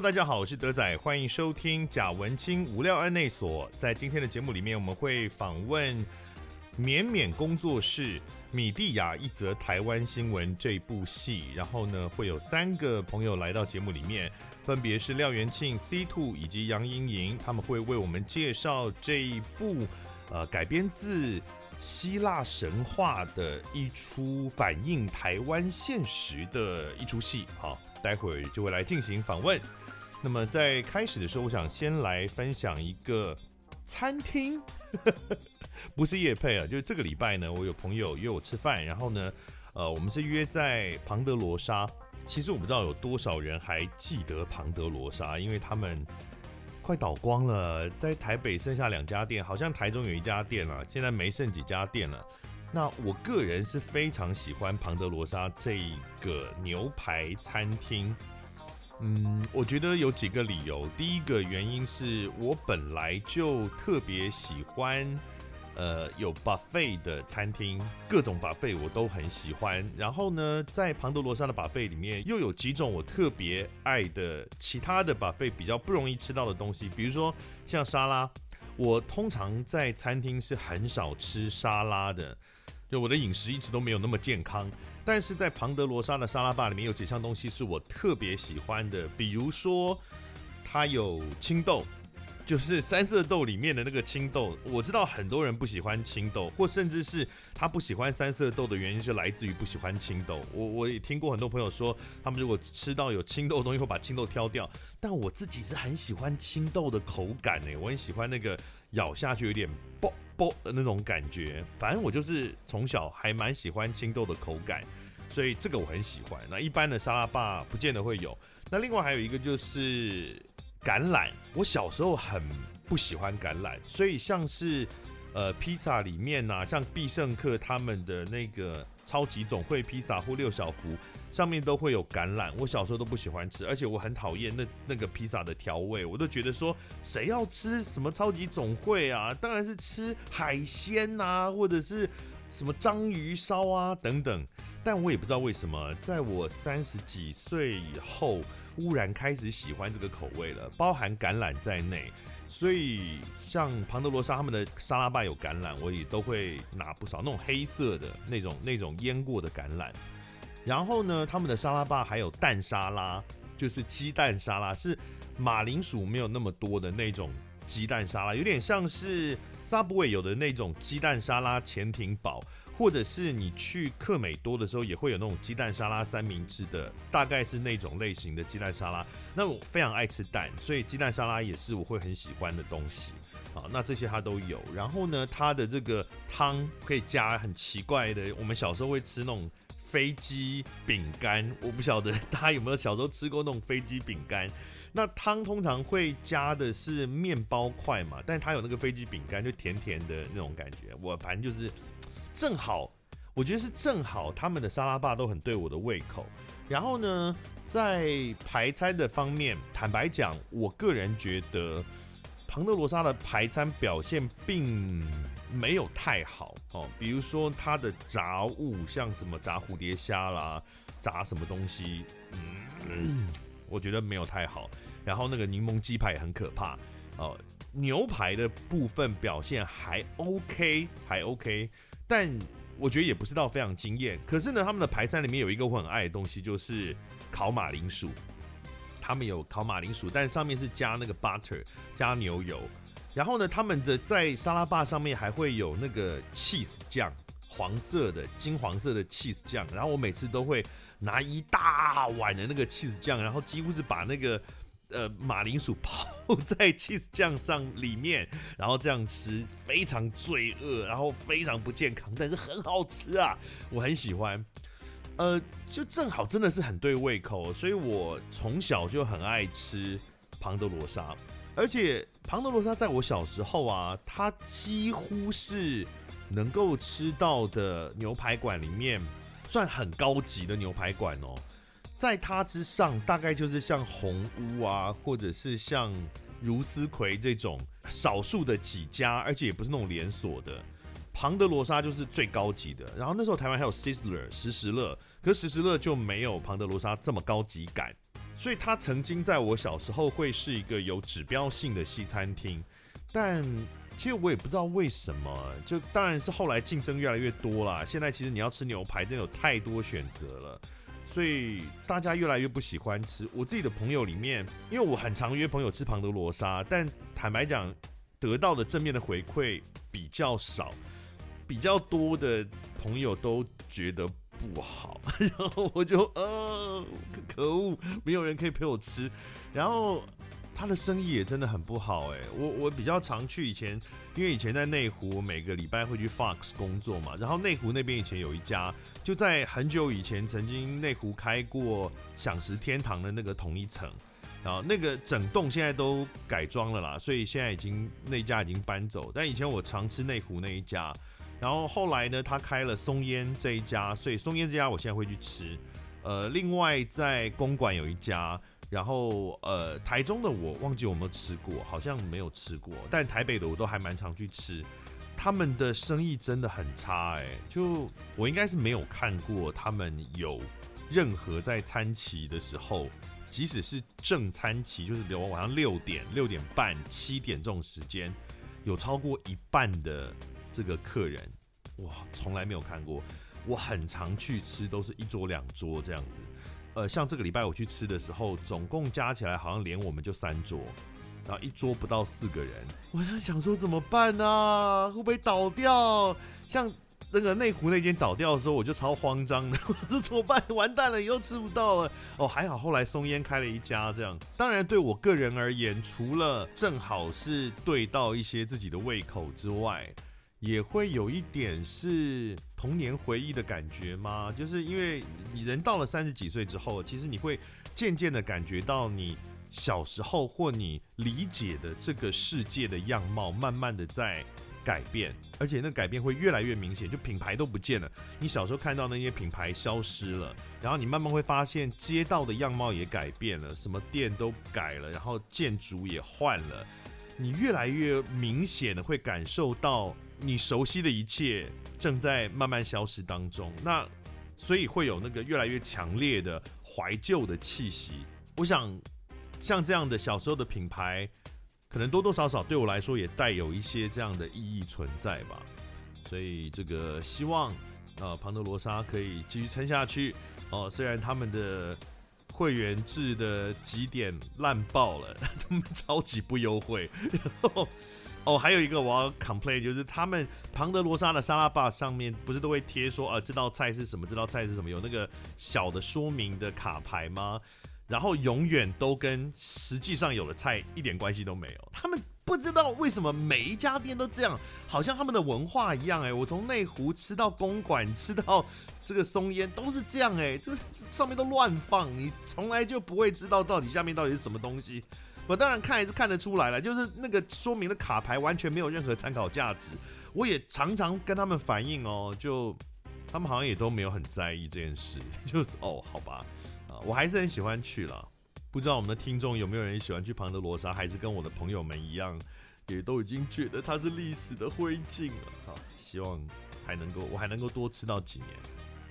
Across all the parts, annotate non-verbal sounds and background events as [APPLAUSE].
大家好，我是德仔，欢迎收听贾文清无料案内所。在今天的节目里面，我们会访问勉勉工作室《米蒂亚一则台湾新闻》这部戏，然后呢，会有三个朋友来到节目里面，分别是廖元庆、C Two 以及杨莹莹，他们会为我们介绍这一部呃改编自希腊神话的一出反映台湾现实的一出戏，好。待会儿就会来进行访问。那么在开始的时候，我想先来分享一个餐厅，[LAUGHS] 不是夜配啊，就是这个礼拜呢，我有朋友约我吃饭，然后呢，呃，我们是约在庞德罗莎。其实我不知道有多少人还记得庞德罗莎，因为他们快倒光了，在台北剩下两家店，好像台中有一家店了，现在没剩几家店了。那我个人是非常喜欢庞德罗莎这个牛排餐厅，嗯，我觉得有几个理由。第一个原因是我本来就特别喜欢，呃，有 buffet 的餐厅，各种 buffet 我都很喜欢。然后呢，在庞德罗莎的 buffet 里面，又有几种我特别爱的其他的 buffet 比较不容易吃到的东西，比如说像沙拉，我通常在餐厅是很少吃沙拉的。就我的饮食一直都没有那么健康，但是在庞德罗莎的沙拉吧里面有几项东西是我特别喜欢的，比如说它有青豆，就是三色豆里面的那个青豆。我知道很多人不喜欢青豆，或甚至是他不喜欢三色豆的原因是来自于不喜欢青豆。我我也听过很多朋友说，他们如果吃到有青豆的东西会把青豆挑掉，但我自己是很喜欢青豆的口感诶，我很喜欢那个咬下去有点啵。啵的那种感觉，反正我就是从小还蛮喜欢青豆的口感，所以这个我很喜欢。那一般的沙拉霸不见得会有。那另外还有一个就是橄榄，我小时候很不喜欢橄榄，所以像是呃披萨里面呐、像必胜客他们的那个。超级总会披萨或六小福上面都会有橄榄，我小时候都不喜欢吃，而且我很讨厌那那个披萨的调味，我都觉得说谁要吃什么超级总会啊？当然是吃海鲜啊，或者是什么章鱼烧啊等等。但我也不知道为什么，在我三十几岁以后，忽然开始喜欢这个口味了，包含橄榄在内。所以，像庞德罗莎他们的沙拉吧有橄榄，我也都会拿不少那种黑色的那种那种腌过的橄榄。然后呢，他们的沙拉吧还有蛋沙拉，就是鸡蛋沙拉，是马铃薯没有那么多的那种鸡蛋沙拉，有点像是 Subway 有的那种鸡蛋沙拉潜艇堡。或者是你去客美多的时候，也会有那种鸡蛋沙拉三明治的，大概是那种类型的鸡蛋沙拉。那我非常爱吃蛋，所以鸡蛋沙拉也是我会很喜欢的东西。好，那这些它都有。然后呢，它的这个汤可以加很奇怪的，我们小时候会吃那种飞机饼干，我不晓得大家有没有小时候吃过那种飞机饼干。那汤通常会加的是面包块嘛，但它有那个飞机饼干，就甜甜的那种感觉。我反正就是。正好，我觉得是正好，他们的沙拉霸都很对我的胃口。然后呢，在排餐的方面，坦白讲，我个人觉得庞德罗莎的排餐表现并没有太好哦。比如说它的炸物，像什么炸蝴蝶虾啦，炸什么东西，嗯，我觉得没有太好。然后那个柠檬鸡排也很可怕哦。牛排的部分表现还 OK，还 OK。但我觉得也不是到非常惊艳，可是呢，他们的排餐里面有一个我很爱的东西，就是烤马铃薯。他们有烤马铃薯，但上面是加那个 butter，加牛油。然后呢，他们的在沙拉吧上面还会有那个 cheese 酱，黄色的金黄色的 cheese 酱。然后我每次都会拿一大碗的那个 cheese 酱，然后几乎是把那个。[LAUGHS] 呃，马铃薯泡在 cheese 酱上里面，然后这样吃非常罪恶，然后非常不健康，但是很好吃啊，我很喜欢。呃，就正好真的是很对胃口，所以我从小就很爱吃庞德罗莎，而且庞德罗莎在我小时候啊，它几乎是能够吃到的牛排馆里面算很高级的牛排馆哦。在它之上，大概就是像红屋啊，或者是像茹丝葵这种少数的几家，而且也不是那种连锁的。庞德罗莎就是最高级的。然后那时候台湾还有 Sizzler 时时乐，可是时时乐就没有庞德罗莎这么高级感。所以它曾经在我小时候会是一个有指标性的西餐厅，但其实我也不知道为什么，就当然是后来竞争越来越多啦。现在其实你要吃牛排，真的有太多选择了，所以大家越来越不喜欢吃。我自己的朋友里面，因为我很常约朋友吃庞德罗莎，但坦白讲，得到的正面的回馈比较少，比较多的朋友都觉得不好，[LAUGHS] 然后我就呃，可恶，没有人可以陪我吃，然后。他的生意也真的很不好哎，我我比较常去以前，因为以前在内湖，每个礼拜会去 Fox 工作嘛，然后内湖那边以前有一家，就在很久以前曾经内湖开过享食天堂的那个同一层，然后那个整栋现在都改装了啦，所以现在已经那家已经搬走，但以前我常吃内湖那一家，然后后来呢，他开了松烟这一家，所以松烟这家我现在会去吃，呃，另外在公馆有一家。然后，呃，台中的我忘记有没有吃过，好像没有吃过。但台北的我都还蛮常去吃，他们的生意真的很差哎。就我应该是没有看过他们有任何在餐期的时候，即使是正餐期，就是比如晚上六点、六点半、七点这种时间，有超过一半的这个客人，哇，从来没有看过。我很常去吃，都是一桌两桌这样子。呃，像这个礼拜我去吃的时候，总共加起来好像连我们就三桌，然后一桌不到四个人。我在想说怎么办呢？会不会倒掉？像那个内湖那间倒掉的时候，我就超慌张的。[LAUGHS] 我说怎么办？完蛋了，以后吃不到了。哦，还好后来松烟开了一家这样。当然对我个人而言，除了正好是对到一些自己的胃口之外，也会有一点是童年回忆的感觉吗？就是因为你人到了三十几岁之后，其实你会渐渐的感觉到你小时候或你理解的这个世界的样貌，慢慢的在改变，而且那改变会越来越明显，就品牌都不见了。你小时候看到那些品牌消失了，然后你慢慢会发现街道的样貌也改变了，什么店都改了，然后建筑也换了，你越来越明显的会感受到。你熟悉的一切正在慢慢消失当中，那所以会有那个越来越强烈的怀旧的气息。我想，像这样的小时候的品牌，可能多多少少对我来说也带有一些这样的意义存在吧。所以这个希望，呃，庞德罗莎可以继续撑下去。哦、虽然他们的会员制的几点烂爆了，[LAUGHS] 他们超级不优惠。然 [LAUGHS] 后哦，还有一个我要 complain，就是他们庞德罗莎的沙拉吧上面不是都会贴说啊，这道菜是什么？这道菜是什么？有那个小的说明的卡牌吗？然后永远都跟实际上有的菜一点关系都没有。他们不知道为什么每一家店都这样，好像他们的文化一样。哎，我从内湖吃到公馆，吃到这个松烟都是这样。哎，就是上面都乱放，你从来就不会知道到底下面到底是什么东西。我当然看也是看得出来了，就是那个说明的卡牌完全没有任何参考价值。我也常常跟他们反映哦，就他们好像也都没有很在意这件事，[LAUGHS] 就哦，好吧，啊，我还是很喜欢去了。不知道我们的听众有没有人喜欢去庞德罗莎，还是跟我的朋友们一样，也都已经觉得它是历史的灰烬了。好，希望还能够我还能够多吃到几年。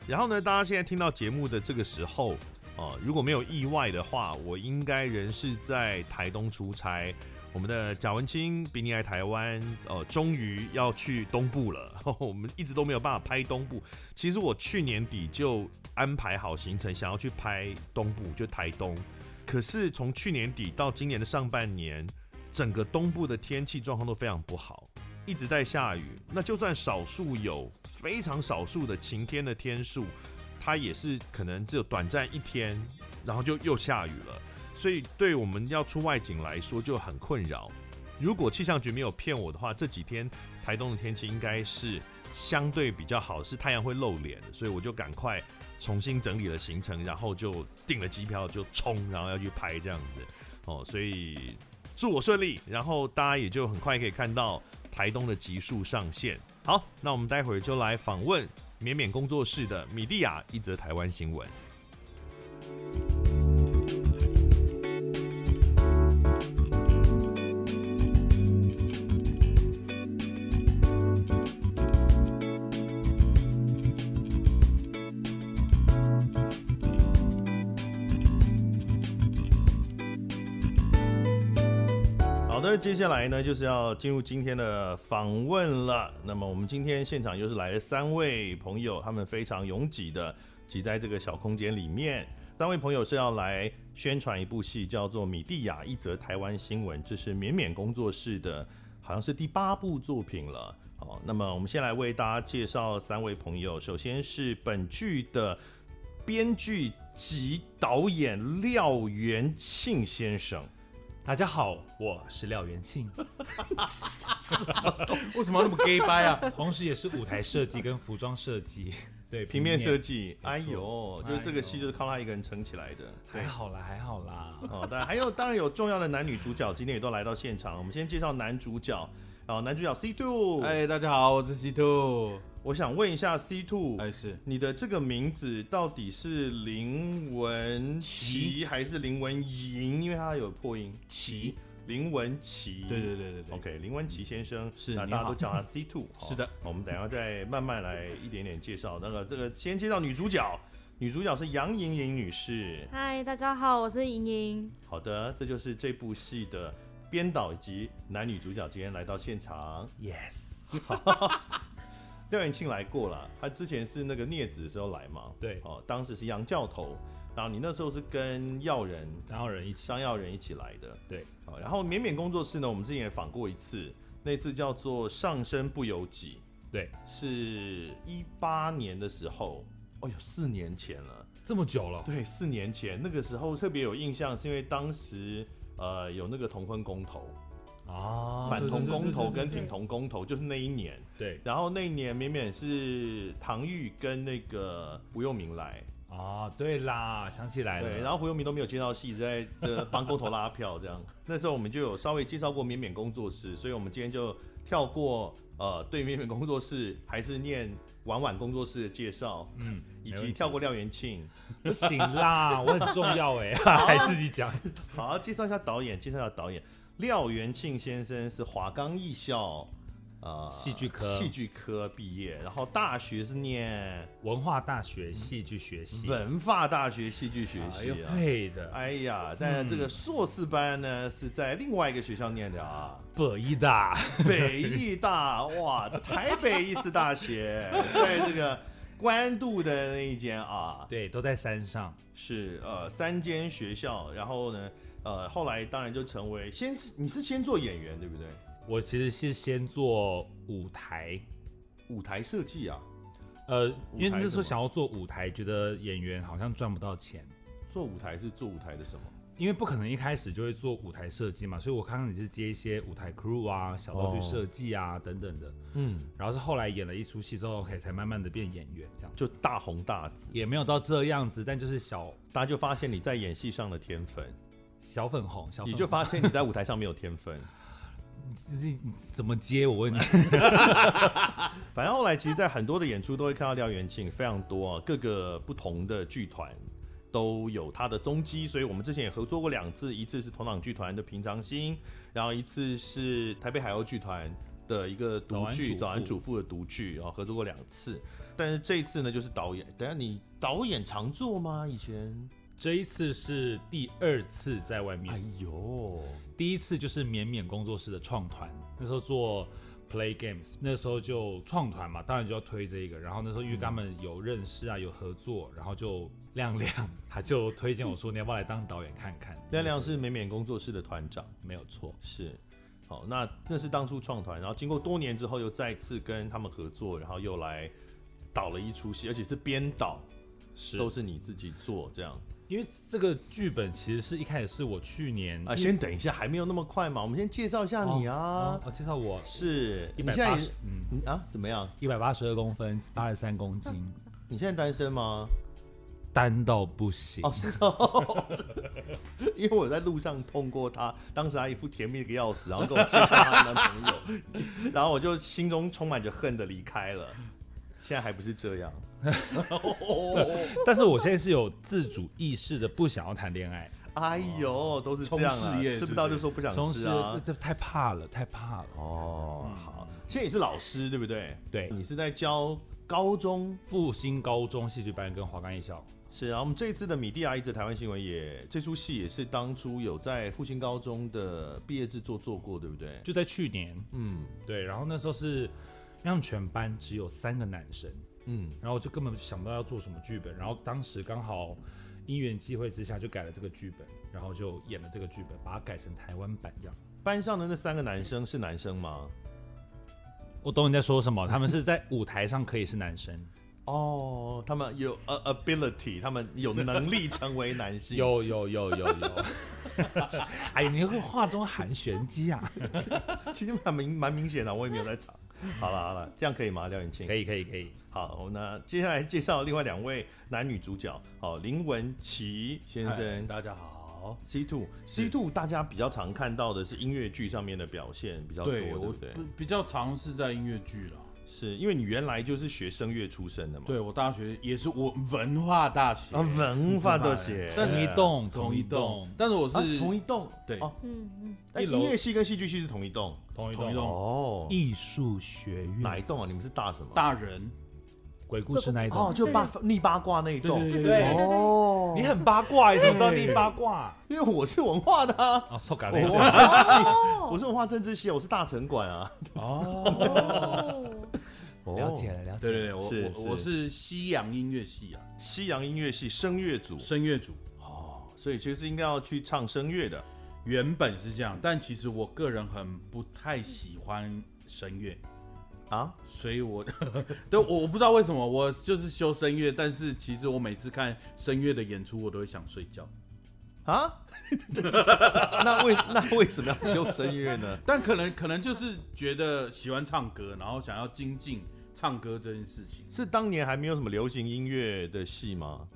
然后呢，大家现在听到节目的这个时候。哦，如果没有意外的话，我应该仍是在台东出差。我们的贾文清比你爱台湾，呃，终于要去东部了。[LAUGHS] 我们一直都没有办法拍东部。其实我去年底就安排好行程，想要去拍东部，就台东。可是从去年底到今年的上半年，整个东部的天气状况都非常不好，一直在下雨。那就算少数有非常少数的晴天的天数。它也是可能只有短暂一天，然后就又下雨了，所以对我们要出外景来说就很困扰。如果气象局没有骗我的话，这几天台东的天气应该是相对比较好，是太阳会露脸，所以我就赶快重新整理了行程，然后就订了机票就冲，然后要去拍这样子哦。所以祝我顺利，然后大家也就很快可以看到台东的集数上线。好，那我们待会儿就来访问。勉勉工作室的米莉亚一则台湾新闻。的，接下来呢就是要进入今天的访问了。那么我们今天现场又是来了三位朋友，他们非常拥挤的挤在这个小空间里面。三位朋友是要来宣传一部戏，叫做《米蒂亚一则台湾新闻》，这是勉勉工作室的，好像是第八部作品了。好，那么我们先来为大家介绍三位朋友。首先是本剧的编剧及导演廖元庆先生。大家好，我是廖元庆。[LAUGHS] 为什么要那么 gay 掰啊？同时也是舞台设计跟服装设计。[LAUGHS] 对，平面设计，哎呦，就是这个戏就是靠他一个人撑起来的。还好啦，还好啦。哦，当然还有，当然有重要的男女主角，今天也都来到现场。我们先介绍男主角，哦，男主角 C Two。哎，大家好，我是 C Two。我想问一下 C Two，哎，是你的这个名字到底是林文琪还是林文莹？因为它有破音。琪。林文琪，对对对对对，OK，林文琪先生是，那大家都叫他 C Two，[LAUGHS] 是的，我们等一下再慢慢来一点点介绍。那个这个先介绍女主角，女主角是杨莹莹女士。嗨，大家好，我是莹莹。好的，这就是这部戏的编导以及男女主角今天来到现场。Yes，[LAUGHS] 廖元庆来过了，他之前是那个镊子的时候来嘛？对，哦，当时是杨教头。然后你那时候是跟药人、张耀人一起，张耀人一起来的。对，然后勉勉工作室呢，我们之前也访过一次，那次叫做《上身不由己》。对，是一八年的时候，哦有，四年前了，这么久了。对，四年前那个时候特别有印象，是因为当时呃有那个同婚公投啊，反同公投跟挺同公投，就是那一年。对，然后那一年勉勉是唐玉跟那个吴幼明来。哦，对啦，想起来了。对，然后胡友明都没有接到戏，在这帮工头拉票这样。[LAUGHS] 那时候我们就有稍微介绍过勉勉工作室，所以我们今天就跳过呃对勉勉工作室，还是念婉婉工作室的介绍，嗯，[LAUGHS] 以及跳过廖元庆。不行啦，我很重要哎，[LAUGHS] 还自己讲。好，介绍一下导演，介绍一下导演，廖元庆先生是华冈艺校。呃，戏剧科，戏剧科毕业，然后大学是念文化大学戏剧学系，文化大学戏剧学系啊，对的。哎呀，但是这个硕士班呢是在另外一个学校念的啊，北艺大，北艺大，哇，台北艺术大学，[LAUGHS] 在这个关渡的那一间啊，对，都在山上，是呃三间学校，然后呢，呃后来当然就成为先是你是先做演员对不对？我其实是先做舞台，舞台设计啊，呃，因为那时候想要做舞台，觉得演员好像赚不到钱。做舞台是做舞台的什么？因为不可能一开始就会做舞台设计嘛，所以我刚开始是接一些舞台 crew 啊、小道具设计啊、哦、等等的。嗯，然后是后来演了一出戏之后，才才慢慢的变演员，这样就大红大紫，也没有到这样子，但就是小，大家就发现你在演戏上的天分，小粉红，小粉红，你就发现你在舞台上没有天分。你怎么接？我问你。[LAUGHS] 反正后来，其实，在很多的演出都会看到廖元庆，非常多啊，各个不同的剧团都有他的踪迹。所以我们之前也合作过两次，一次是同党剧团的《平常心》，然后一次是台北海鸥剧团的一个独剧《早安主妇》的独剧，然后合作过两次。但是这一次呢，就是导演。等下你导演常做吗？以前？这一次是第二次在外面。哎呦，第一次就是绵绵工作室的创团，那时候做 Play Games，那时候就创团嘛，当然就要推这个。然后那时候因为他们有认识啊，有合作，然后就亮亮 [LAUGHS] 他就推荐我说，你要不要来当导演看看？亮亮是绵绵工作室的团长，没有错。是，好，那那是当初创团，然后经过多年之后又再次跟他们合作，然后又来导了一出戏，而且是编导，是都是你自己做这样。因为这个剧本其实是一开始是我去年啊，先等一下，还没有那么快嘛，我们先介绍一下你啊。哦哦、介绍我是一百八十，嗯啊，怎么样？一百八十二公分，八十三公斤。[LAUGHS] 你现在单身吗？单到不行哦，是哦。[LAUGHS] 因为我在路上碰过他，当时他一副甜蜜的个要死，然后跟我介绍他的男朋友，[LAUGHS] 然后我就心中充满着恨的离开了。现在还不是这样，[LAUGHS] 但是我现在是有自主意识的，不想要谈恋爱。哎呦，都是这样啊，吃不到就说不想吃啊，这太怕了，太怕了。哦，好，现在也是老师对不对？对，你是在教高中复兴高中戏剧班跟华冈艺校。是啊，我们这一次的米蒂阿姨的台湾新闻也这出戏也是当初有在复兴高中的毕业制作做过，对不对？就在去年，嗯对，然后那时候是让全班只有三个男生，嗯，然后就根本想不到要做什么剧本，然后当时刚好因缘际会之下就改了这个剧本，然后就演了这个剧本，把它改成台湾版这样。班上的那三个男生是男生吗？我懂你在说什么，他们是在舞台上可以是男生。[LAUGHS] 哦，他们有呃 ability，他们有能力成为男性。有有有有有。[LAUGHS] 哎呀，你会画中含玄机啊？[LAUGHS] 其实蛮明蛮明显的，我也没有在场。[LAUGHS] 好了好了，这样可以吗？廖永庆？可以可以可以。好，那接下来介绍另外两位男女主角。好，林文琪先生，大家好。C two C two，大家比较常看到的是音乐剧上面的表现比较多，对不对？比较常是在音乐剧了。是因为你原来就是学声乐出身的嘛？对，我大学也是我文化大学。啊，文化大学，同一栋，同一栋，但是我是同一栋，对，嗯嗯，哎，音乐系跟戏剧系是同一栋，同一栋。哦，艺术学院。哪一栋啊？你们是大什么？大人鬼故事那一段。哦，就八逆八卦那一段，对对对哦，你很八卦，你怎么知道逆八卦？因为我是文化的啊，哦，受感我了，政治系，我是文化政治系，我是大城管啊，哦。了解了，了解。对对对，我是我我是西洋音乐系啊，西洋音乐系声乐组，声乐组。哦，所以其实应该要去唱声乐的。原本是这样，但其实我个人很不太喜欢声乐啊，所以我 [LAUGHS] 对我我不知道为什么我就是修声乐，但是其实我每次看声乐的演出，我都会想睡觉啊。[LAUGHS] 那为那为什么要修声乐呢？[LAUGHS] 但可能可能就是觉得喜欢唱歌，然后想要精进。唱歌这件事情是当年还没有什么流行音乐的戏吗？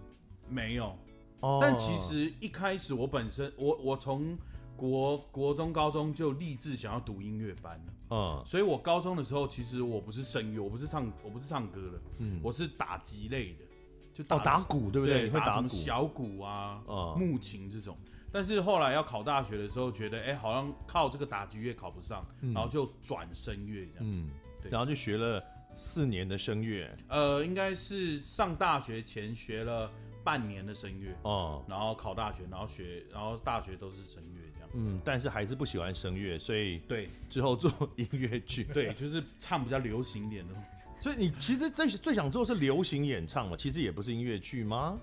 没有，哦。但其实一开始我本身我我从国国中高中就立志想要读音乐班了，嗯，所以我高中的时候其实我不是声乐，我不是唱我不是唱歌的，嗯，我是打击类的，就打、哦、打鼓对不对？对，会打什么、小鼓啊，嗯、木琴这种。但是后来要考大学的时候，觉得哎、欸，好像靠这个打击乐考不上，嗯、然后就转声乐这样，嗯，对，然后就学了。四年的声乐，呃，应该是上大学前学了半年的声乐哦，然后考大学，然后学，然后大学都是声乐。嗯，但是还是不喜欢声乐，所以对之后做音乐剧，[LAUGHS] 对，就是唱比较流行一点的东西。所以你其实最最想做的是流行演唱嘛？其实也不是音乐剧吗？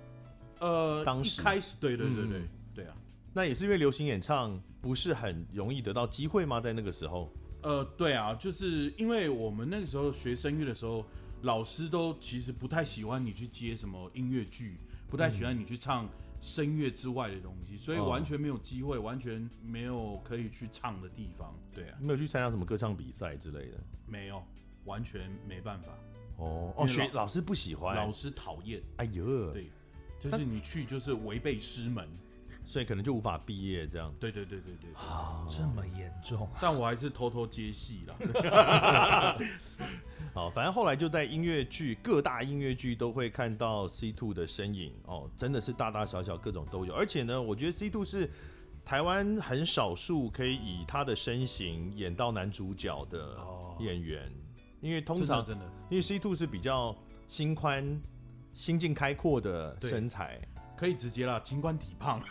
呃，当时一开始，对对对对、嗯、对啊，那也是因为流行演唱不是很容易得到机会吗？在那个时候，呃，对啊，就是因为我们那个时候学声乐的时候。老师都其实不太喜欢你去接什么音乐剧，不太喜欢你去唱声乐之外的东西，所以完全没有机会，完全没有可以去唱的地方。对啊，没有去参加什么歌唱比赛之类的，没有，完全没办法。哦哦，学老师不喜欢，老师讨厌。哎呦，对，就是你去就是违背师门，所以可能就无法毕业这样。对对对对对，啊，这么严重？但我还是偷偷接戏了。[LAUGHS] 好，反正后来就在音乐剧，各大音乐剧都会看到 C two 的身影哦，真的是大大小小各种都有。而且呢，我觉得 C two 是台湾很少数可以以他的身形演到男主角的演员，哦、因为通常真的，真的因为 C two 是比较心宽、心境开阔的身材。可以直接啦，尽管体胖，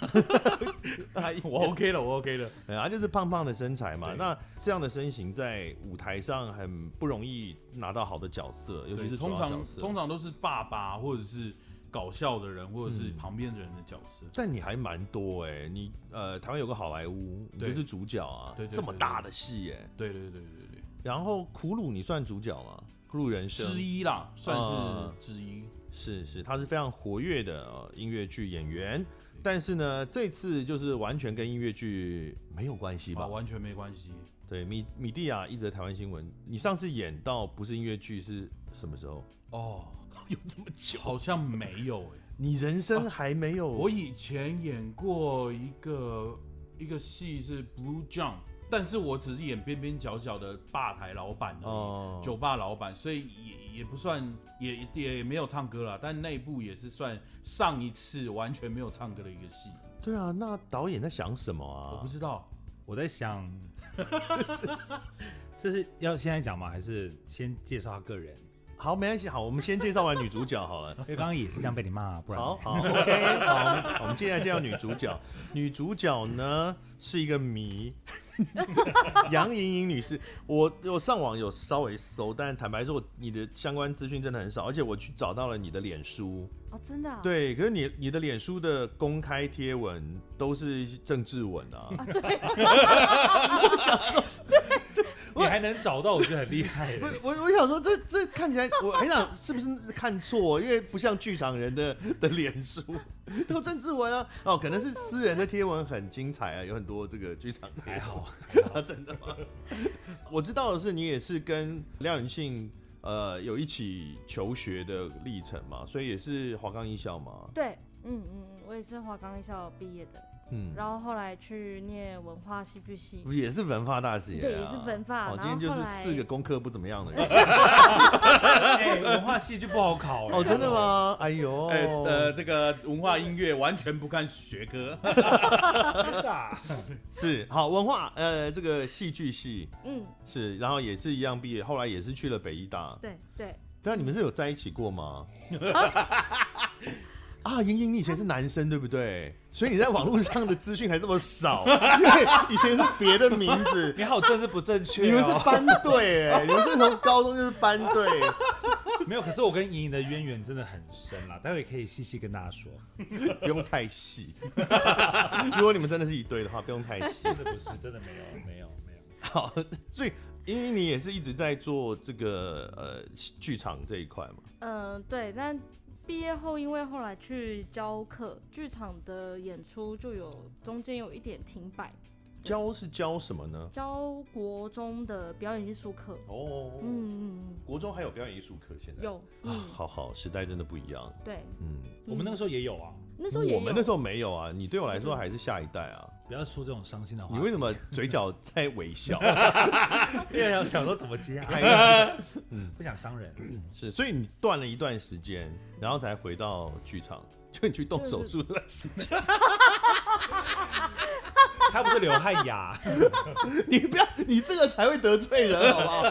[LAUGHS] 我 OK 了，我 OK 了。对啊，就是胖胖的身材嘛。那这样的身形在舞台上很不容易拿到好的角色，尤其是。通常通常都是爸爸或者是搞笑的人，或者是旁边的人的角色。嗯、但你还蛮多哎、欸，你呃，台湾有个好莱坞，你就是主角啊，这么大的戏哎、欸，对对对对对。然后苦鲁你算主角吗？苦鲁人生之一啦，算是之一。嗯是是，他是非常活跃的、呃、音乐剧演员，但是呢，这次就是完全跟音乐剧没有关系吧、啊？完全没关系。对，米米蒂亚一则台湾新闻，你上次演到不是音乐剧是什么时候？哦，[LAUGHS] 有这么久？好像没有哎，你人生还没有、啊？我以前演过一个一个戏是 Blue John。但是我只是演边边角角的吧台老板哦，酒吧老板，所以也也不算，也也没有唱歌啦。但那一部也是算上一次完全没有唱歌的一个戏。对啊，那导演在想什么啊？我不知道，我在想，[LAUGHS] 这是要现在讲吗？还是先介绍他个人？好，没关系，好，我们先介绍完女主角好了。因为刚刚也是这样被你骂，不然好好 OK，好，我们接下来介绍女主角。女主角呢是一个谜，杨莹莹女士。我我上网有稍微搜，但坦白说，你的相关资讯真的很少，而且我去找到了你的脸书。哦，真的、啊？对，可是你你的脸书的公开贴文都是政治文啊。啊对 [LAUGHS] 我想说。你还能找到，我觉得很厉害。不，我我想说这，这这看起来，我很想是不是看错？因为不像剧场人的的脸书都政治文啊。哦，可能是私人的贴文很精彩啊，有很多这个剧场还好，还 [LAUGHS] 好真的吗？[LAUGHS] 我知道的是，你也是跟廖永信呃有一起求学的历程嘛，所以也是华冈艺校嘛。对，嗯嗯，我也是华冈艺校毕业的。嗯，然后后来去念文化戏剧系，也是文化大学、啊，对，也是文化。哦，今天就是四个功课不怎么样的人。哎，文化戏剧不好考哦，真的吗？哎呦，哎、呃，这个文化音乐完全不看学科，真的是好文化，呃，这个戏剧系，嗯，是，然后也是一样毕业，后来也是去了北艺大，对对。对啊，你们是有在一起过吗？啊，莹莹，你以前是男生对不对？[LAUGHS] 所以你在网络上的资讯还这么少，[LAUGHS] 因为以前是别的名字。你好，政治不正确、哦。你们是班队哎，[LAUGHS] 你们是从高中就是班队。没有，可是我跟莹莹的渊源真的很深啦，待会可以细细跟大家说，不用太细。如果你们真的是一对的话，不用太细。真的不是，真的没有，没有，没有。好，所以因为你也是一直在做这个呃剧场这一块嘛。嗯、呃，对，但。毕业后，因为后来去教课，剧场的演出就有中间有一点停摆。教是教什么呢？教国中的表演艺术课。哦，嗯嗯，国中还有表演艺术课？现在有、嗯、啊，好好，时代真的不一样。对，嗯，我们那个时候也有啊，那时候，我们那时候没有啊。你对我来说还是下一代啊。不要说这种伤心的话。你为什么嘴角在微笑？[LAUGHS] 因为想说怎么接啊？[LAUGHS] 嗯，不想伤人。是，所以你断了一段时间，然后才回到剧场，就你去动手术的时间。[LAUGHS] 他不是刘汉雅，你不要，你这个才会得罪人，好不好？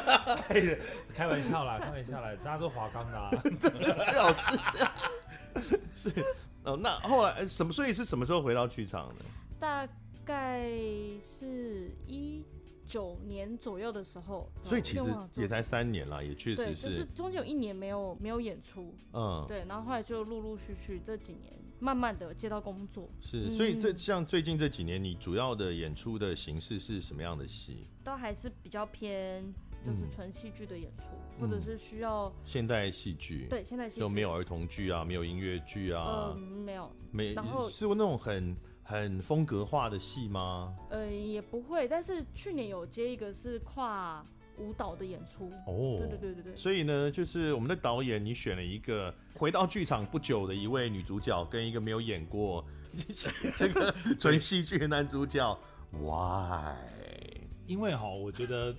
开玩笑啦，开玩笑啦，大家都华冈的啊，最好是这样。是哦，那后来什么？所以是什么时候回到剧场的？大概是一九年左右的时候，所以其实也才三年啦，也确实是，就是中间有一年没有没有演出，嗯，对，然后后来就陆陆续续这几年。慢慢的接到工作是，所以这像最近这几年，你主要的演出的形式是什么样的戏？都还是比较偏，就是纯戏剧的演出，嗯、或者是需要现代戏剧。对，现代戏剧就没有儿童剧啊，没有音乐剧啊，嗯，没有，没。然后是那种很很风格化的戏吗？呃，也不会，但是去年有接一个是跨。舞蹈的演出哦，对对对对对，所以呢，就是我们的导演，你选了一个回到剧场不久的一位女主角，跟一个没有演过 [LAUGHS] 这个纯戏剧的男主角，Why？因为哈，我觉得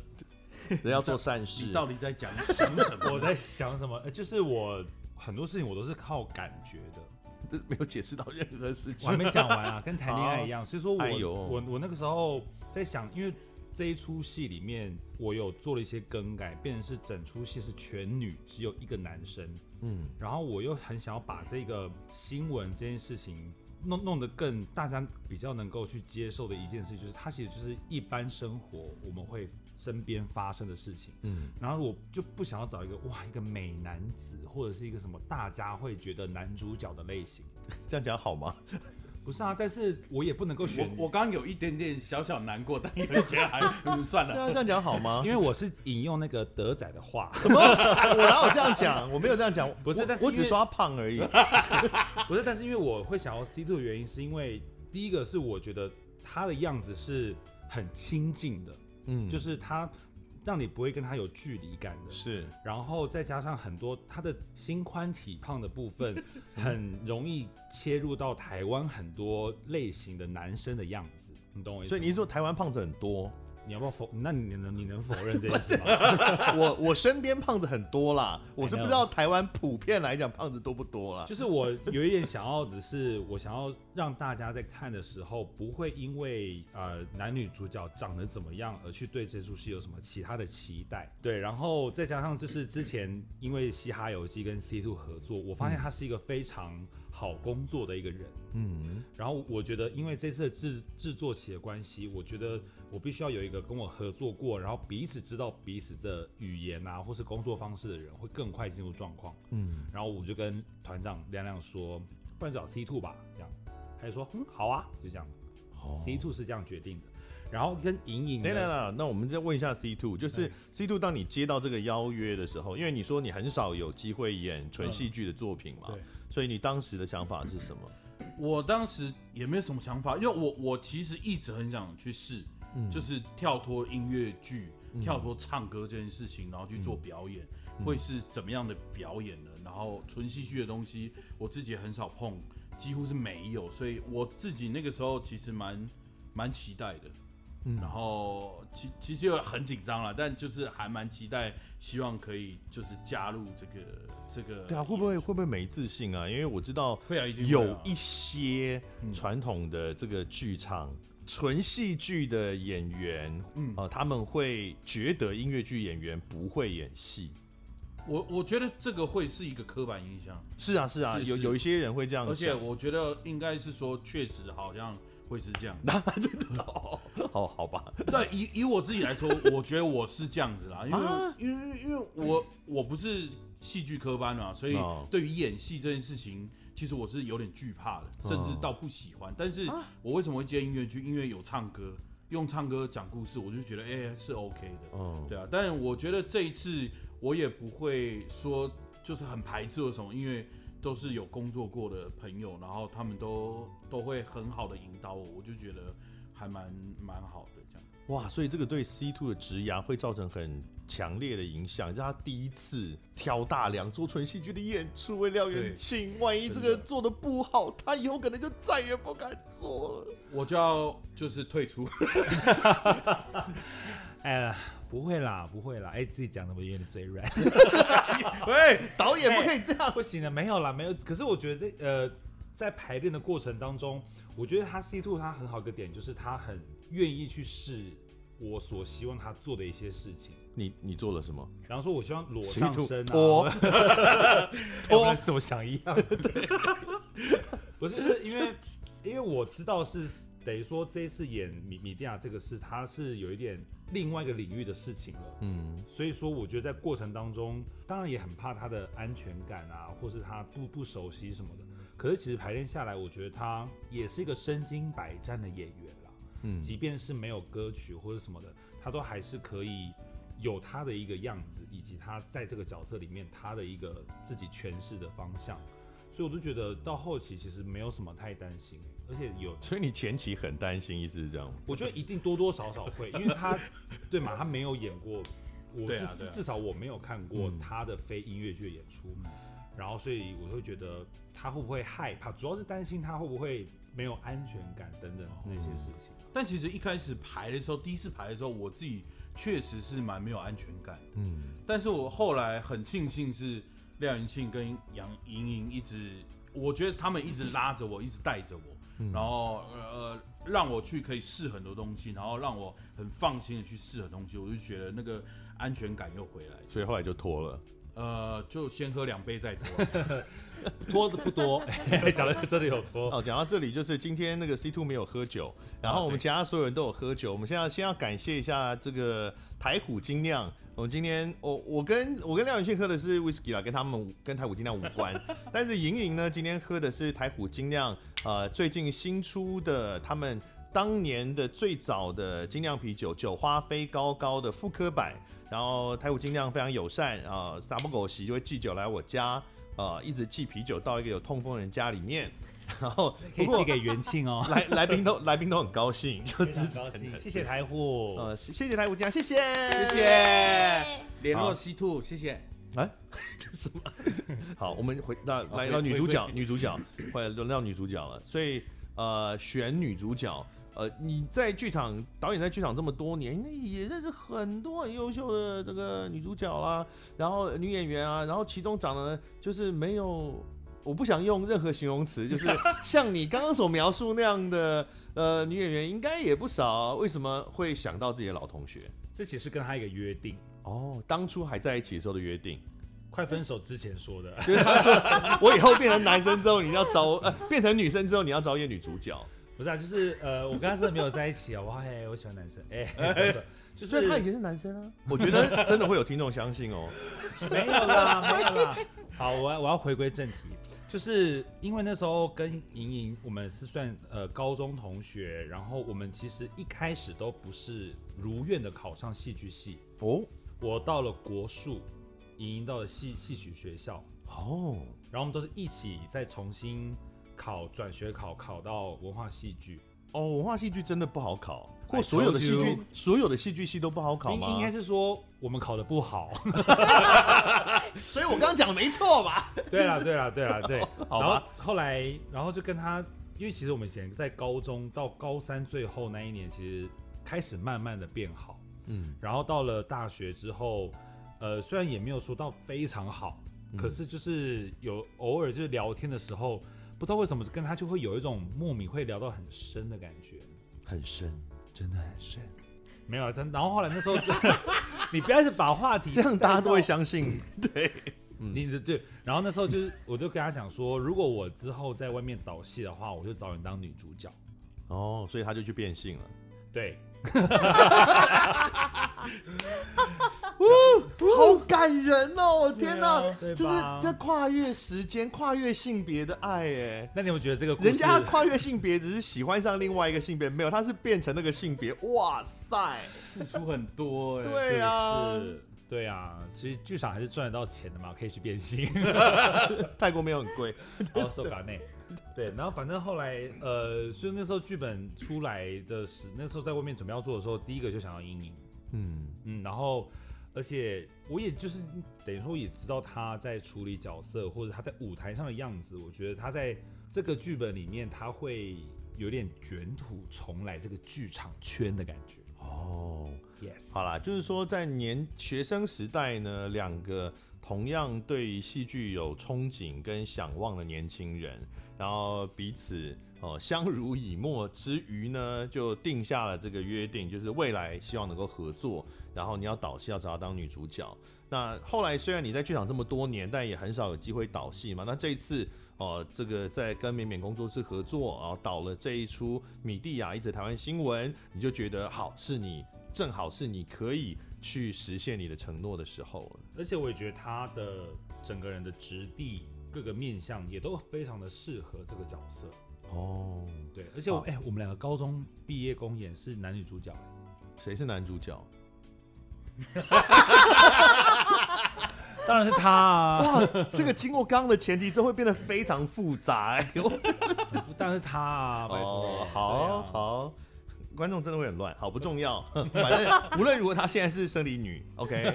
人要做善事，你到底在讲想什么？[LAUGHS] 我在想什么？就是我很多事情我都是靠感觉的，没有解释到任何事情，我还没讲完啊，[LAUGHS] 跟谈恋爱一样。所以说我，我我我那个时候在想，因为。这一出戏里面，我有做了一些更改，变成是整出戏是全女，只有一个男生。嗯，然后我又很想要把这个新闻这件事情弄弄得更大家比较能够去接受的一件事，就是它其实就是一般生活我们会身边发生的事情。嗯，然后我就不想要找一个哇一个美男子或者是一个什么大家会觉得男主角的类型，[LAUGHS] 这样讲好吗？不是啊，但是我也不能够选。我刚刚有一点点小小难过，但又觉得还算了。对啊，这样讲好吗？[LAUGHS] 因为我是引用那个德仔的话。什么？我哪有这样讲？我没有这样讲。不是，但是我只说他胖而已。[LAUGHS] 不是，但是因为我会想要 C two 的原因，是因为第一个是我觉得他的样子是很亲近的，嗯，就是他。让你不会跟他有距离感的，是，然后再加上很多他的心宽体胖的部分，[LAUGHS] 很容易切入到台湾很多类型的男生的样子，你懂我意思？所以你是说台湾胖子很多？你要不要否？那你能你能否认这件事吗？[LAUGHS] 我我身边胖子很多啦，我是不知道台湾普遍来讲胖子多不多啦。就是我有一点想要的是，我想要让大家在看的时候，不会因为呃男女主角长得怎么样而去对这出戏有什么其他的期待。对，然后再加上就是之前因为《嘻哈游记》跟 C Two 合作，我发现他是一个非常好工作的一个人。嗯，然后我觉得因为这次的制制作期的关系，我觉得。我必须要有一个跟我合作过，然后彼此知道彼此的语言啊，或是工作方式的人，会更快进入状况。嗯，然后我就跟团长亮亮说，不然找 C two 吧，这样，他就说，嗯，好啊，就这样。哦，C two 是这样决定的。然后跟莹莹，等等，那我们再问一下 C two，就是 C two，当你接到这个邀约的时候，因为你说你很少有机会演纯戏剧的作品嘛，对，所以你当时的想法是什么？我当时也没有什么想法，因为我我其实一直很想去试。就是跳脱音乐剧、跳脱唱歌这件事情，然后去做表演，会是怎么样的表演呢？然后纯戏剧的东西，我自己也很少碰，几乎是没有，所以我自己那个时候其实蛮蛮期待的。然后其其实就很紧张了，但就是还蛮期待，希望可以就是加入这个这个。对啊，会不会会不会没自信啊？因为我知道有一些传统的这个剧场。纯戏剧的演员，嗯，呃，他们会觉得音乐剧演员不会演戏。我我觉得这个会是一个刻板印象。是啊，是啊，是是有有一些人会这样想。而且我觉得应该是说，确实好像会是这样。那 [LAUGHS] 真的哦，好 [LAUGHS] 好吧。对，以以我自己来说，[LAUGHS] 我觉得我是这样子啦，因为、啊、因为因为我我不是戏剧科班嘛，所以对于演戏这件事情。其实我是有点惧怕的，甚至到不喜欢。但是我为什么会接音乐剧？因为有唱歌，用唱歌讲故事，我就觉得哎、欸、是 OK 的。嗯，对啊。但我觉得这一次我也不会说就是很排斥或什么，因为都是有工作过的朋友，然后他们都都会很好的引导我，我就觉得还蛮蛮好的这样。哇，所以这个对 C two 的职涯会造成很强烈的影响，是他第一次挑大梁做纯戏剧的演出，为廖元庆，万一这个做的不好，他以后可能就再也不敢做了。我就要就是退出。[LAUGHS] 哎呀，不会啦，不会啦，哎，自己讲的我有点嘴软。[LAUGHS] 喂，导演不可以这样，欸、不行的，没有啦，没有。可是我觉得这呃，在排练的过程当中，我觉得他 C two 他很好一个点，就是他很愿意去试我所希望他做的一些事情。你你做了什么？比方说，我希望裸上身啊，脱，[LAUGHS] 脱怎么想一样？[LAUGHS] 对，[LAUGHS] 不是，是因为因为我知道是等于说这一次演米米蒂亚这个事，它是有一点另外一个领域的事情了。嗯，所以说我觉得在过程当中，当然也很怕他的安全感啊，或是他不不熟悉什么的。可是其实排练下来，我觉得他也是一个身经百战的演员啦。嗯，即便是没有歌曲或者什么的，他都还是可以。有他的一个样子，以及他在这个角色里面他的一个自己诠释的方向，所以我就觉得到后期其实没有什么太担心，而且有，所以你前期很担心，意思是这样？我觉得一定多多少少会，因为他对嘛，他没有演过，我至、啊啊、至少我没有看过他的非音乐剧演出，嗯、然后所以我会觉得他会不会害怕，主要是担心他会不会没有安全感等等那些事情。嗯、但其实一开始排的时候，第一次排的时候，我自己。确实是蛮没有安全感，嗯，但是我后来很庆幸是廖元庆跟杨莹莹一直，我觉得他们一直拉着我，一直带着我，嗯、然后呃让我去可以试很多东西，然后让我很放心的去试很多东西，我就觉得那个安全感又回来，所以后来就脱了，呃，就先喝两杯再脱。[LAUGHS] 脱的不多，[LAUGHS] 讲到这里有拖哦。讲到这里，就是今天那个 C two 没有喝酒，然后我们其他所有人都有喝酒。我们现在先要感谢一下这个台虎精酿。我们今天我我跟我跟廖永庆喝的是 whisky 啦，跟他们跟台虎精酿无关。[LAUGHS] 但是莹莹呢，今天喝的是台虎精酿，呃，最近新出的他们当年的最早的精酿啤酒，酒花飞高高的复刻版。然后台虎精酿非常友善啊，撒不狗席就会寄酒来我家。呃，一直寄啤酒到一个有痛风人家里面，[LAUGHS] 然后可以寄给元庆哦。[LAUGHS] 来来宾都来宾都很高兴，就支持。谢谢台虎，呃，谢谢台虎家，谢谢谢谢。联络 C two，谢谢。哎，[LAUGHS] 这是什么？好，我们回到来到女主角，女主角，快轮到女主角了。所以呃，选女主角，呃，你在剧场导演在剧场这么多年，也认识很多很优秀的这个女主角啦，然后女演员啊，然后其中长得就是没有，我不想用任何形容词，就是 [LAUGHS] 像你刚刚所描述那样的呃女演员，应该也不少。为什么会想到自己的老同学？这其实是跟他一个约定哦，当初还在一起的时候的约定。快分手之前说的，就是他说我以后变成男生之后，你要找呃变成女生之后，你要找演女主角。不是啊，就是呃，我跟他真的没有在一起啊，我嘿，我喜欢男生，哎、欸，就是他以前是男生啊。[LAUGHS] 我觉得真的会有听众相信哦，[LAUGHS] 没有啦，没有啦。好，我要我要回归正题，就是因为那时候跟莹莹我们是算呃高中同学，然后我们其实一开始都不是如愿的考上戏剧系哦，我到了国术。莹莹到了戏戏曲学校哦，然后我们都是一起再重新考转学考，考到文化戏剧哦。文化戏剧真的不好考，或所有的戏剧所有的戏剧系都不好考吗？应该是说我们考的不好，[LAUGHS] 所以我刚刚讲的没错吧？对啦对啦对啦对。[LAUGHS] 然后后来然后就跟他，因为其实我们以前在高中到高三最后那一年，其实开始慢慢的变好，嗯，然后到了大学之后。呃，虽然也没有说到非常好，嗯、可是就是有偶尔就是聊天的时候，不知道为什么跟他就会有一种莫名会聊到很深的感觉，很深，真的很深。没有啊，真。然后后来那时候，[LAUGHS] 你不要是把话题这样大家都会相信，对，你的对。然后那时候就是，我就跟他讲说，如果我之后在外面导戏的话，我就找你当女主角。哦，所以他就去变性了。对。[LAUGHS] 好感人哦！我天哪，就是在跨越时间、跨越性别的爱哎。那你们觉得这个人家跨越性别只是喜欢上另外一个性别，没有，他是变成那个性别。哇塞，付出很多哎。对啊，对啊，其实剧场还是赚得到钱的嘛，可以去变性。[LAUGHS] [LAUGHS] 泰国没有很贵，哦，受卡内。对，然后反正后来呃，所以那时候剧本出来的时，那时候在外面准备要做的时候，第一个就想要阴影。嗯嗯，然后。而且我也就是等于说也知道他在处理角色或者他在舞台上的样子，我觉得他在这个剧本里面他会有点卷土重来这个剧场圈的感觉。哦，Yes，好啦，就是说在年学生时代呢，两个同样对戏剧有憧憬跟想望的年轻人，然后彼此哦相濡以沫之余呢，就定下了这个约定，就是未来希望能够合作。然后你要导戏，要找她当女主角。那后来虽然你在剧场这么多年，但也很少有机会导戏嘛。那这一次哦、这个在跟勉勉工作室合作，然后导了这一出《米蒂亚一则台湾新闻》，你就觉得好，是你正好是你可以去实现你的承诺的时候。而且我也觉得他的整个人的质地、各个面相也都非常的适合这个角色。哦，对，而且我哎、欸，我们两个高中毕业公演是男女主角，谁是男主角？[LAUGHS] 当然是他啊！哇，这个经过刚刚的前提之后会变得非常复杂哎。[LAUGHS] 当然是他啊！哦，好、啊、好，观众真的会很乱，好不重要。[LAUGHS] 反正无论如何，他现在是生理女，OK。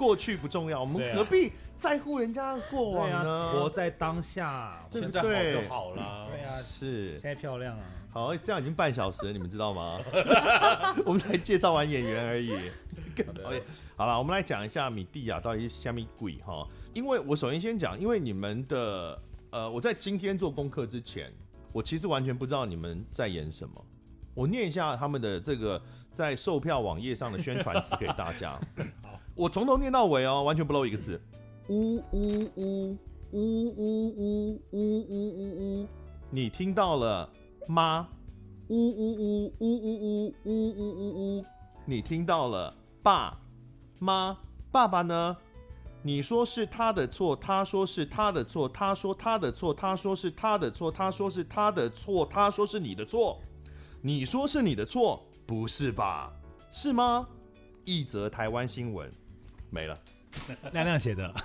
过去不重要，我们何必在乎人家的过往呢？啊、活在当下，对不对？现在好就好了。对啊，是。现在漂亮啊！好，这样已经半小时了，你们知道吗？[LAUGHS] [LAUGHS] 我们才介绍完演员而已。好，好了，我们来讲一下米蒂亚到底是虾米鬼哈？因为我首先先讲，因为你们的呃，我在今天做功课之前，我其实完全不知道你们在演什么。我念一下他们的这个在售票网页上的宣传词给大家。[LAUGHS] 我从头念到尾哦，完全不漏一个字。呜呜呜呜呜呜呜呜呜呜，你听到了？吗，呜呜呜呜呜呜呜呜呜呜，你听到了？爸，妈，爸爸呢？你说是他的错，他说是他的错，他说他的错，他说是他的错，他说是他的错，他说是你的错，你说是你的错，不是吧？是吗？一则台湾新闻，没了，亮亮写的。[LAUGHS]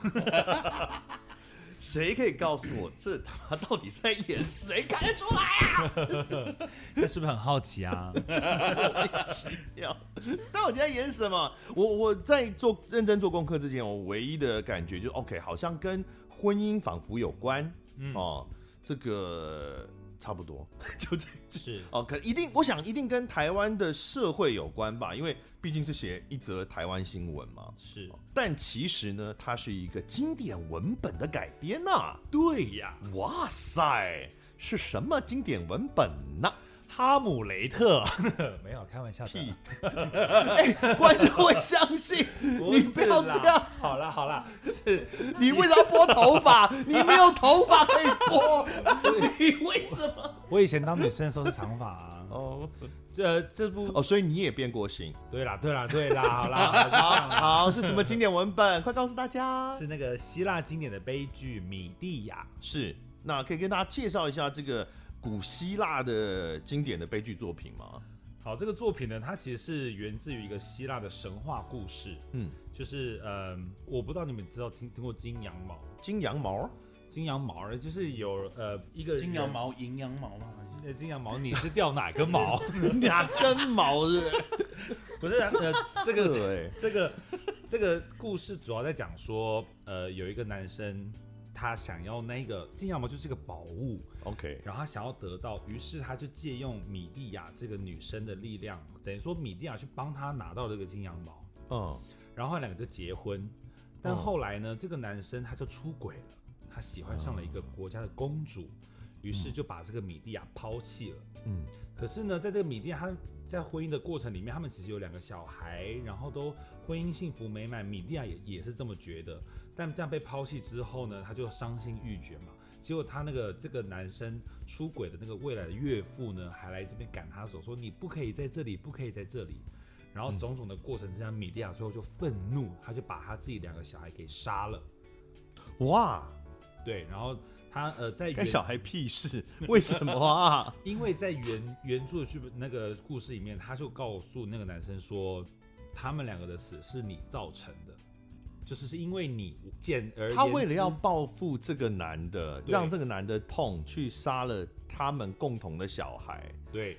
谁可以告诉我这他妈到底在演谁？看得出来啊？[LAUGHS] 那是不是很好奇啊？到底在演什么？我我在做认真做功课之前，我唯一的感觉就是，OK，好像跟婚姻仿佛有关。嗯、哦，这个差不多，[LAUGHS] 就这是哦，可一定，我想一定跟台湾的社会有关吧，因为毕竟是写一则台湾新闻嘛。是，但其实呢，它是一个经典文本的改编呐、啊。对呀，哇塞，是什么经典文本呢？哈姆雷特，[LAUGHS] 没有开玩笑的。屁！[LAUGHS] 哎，观众会相信 [LAUGHS] 你，不要这样。好了好了，是你为什么要拨头发？你没有头发可以拨，你为什么？我以前当女生的时候是长发啊。哦，这这部哦，所以你也变过型。对啦对啦对啦，好啦，好好，是什么经典文本？快告诉大家。是那个希腊经典的悲剧《米蒂亚》。是，那可以跟大家介绍一下这个。古希腊的经典的悲剧作品吗？好，这个作品呢，它其实是源自于一个希腊的神话故事。嗯，就是呃，我不知道你们知道听听过金羊毛？金羊毛？金羊毛，就是有呃一个金羊毛、银羊毛吗？呃，金羊毛，你是掉哪根毛？[LAUGHS] 哪根毛是？[LAUGHS] 不是，呃，这个这个这个故事主要在讲说，呃，有一个男生。他想要那个金羊毛就是一个宝物，OK，然后他想要得到，于是他就借用米蒂亚这个女生的力量，等于说米蒂亚去帮他拿到这个金羊毛，嗯，然后两个就结婚，但后来呢，这个男生他就出轨了，他喜欢上了一个国家的公主，于是就把这个米蒂亚抛弃了，嗯，可是呢，在这个米蒂亚他在婚姻的过程里面，他们其实有两个小孩，然后都婚姻幸福美满，米蒂亚也也是这么觉得。但这样被抛弃之后呢，他就伤心欲绝嘛。结果他那个这个男生出轨的那个未来的岳父呢，还来这边赶他走，说你不可以在这里，不可以在这里。然后种种的过程之下，米蒂亚最后就愤怒，他就把他自己两个小孩给杀了。哇，对，然后他呃在跟小孩屁事？为什么啊？因为在原原著的剧本那个故事里面，他就告诉那个男生说，他们两个的死是你造成的。就是是因为你简而他为了要报复这个男的，让这个男的痛，去杀了他们共同的小孩。对，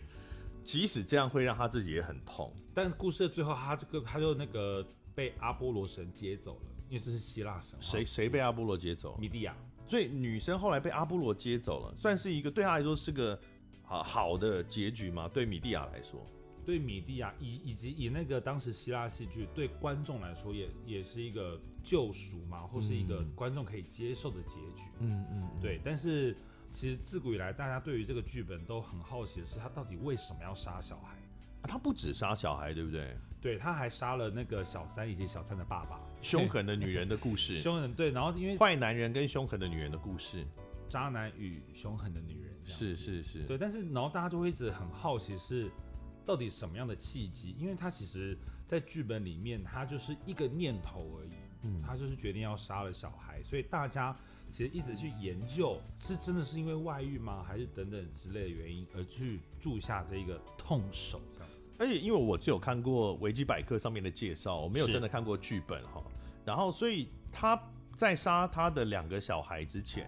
即使这样会让他自己也很痛。但故事的最后，他这个他就那个被阿波罗神接走了，因为这是希腊神话。谁谁被阿波罗接走？米蒂亚。所以女生后来被阿波罗接走了，算是一个对他来说是个啊好的结局吗？对米蒂亚来说？对米蒂亚以以及以那个当时希腊戏剧对观众来说也也是一个救赎嘛，或是一个观众可以接受的结局。嗯嗯，对。但是其实自古以来，大家对于这个剧本都很好奇的是，他到底为什么要杀小孩？啊，他不止杀小孩，对不对？对，他还杀了那个小三以及小三的爸爸。凶 [LAUGHS] 狠的女人的故事。凶狠对，然后因为坏男人跟凶狠的女人的故事，渣男与凶狠的女人。是是是。对，但是然后大家就会一直很好奇是。到底什么样的契机？因为他其实，在剧本里面，他就是一个念头而已。嗯，他就是决定要杀了小孩，所以大家其实一直去研究，是真的是因为外遇吗？还是等等之类的原因而去注下这个痛手这样子？而且因为我只有看过维基百科上面的介绍，我没有真的看过剧本哈。然后，所以他在杀他的两个小孩之前，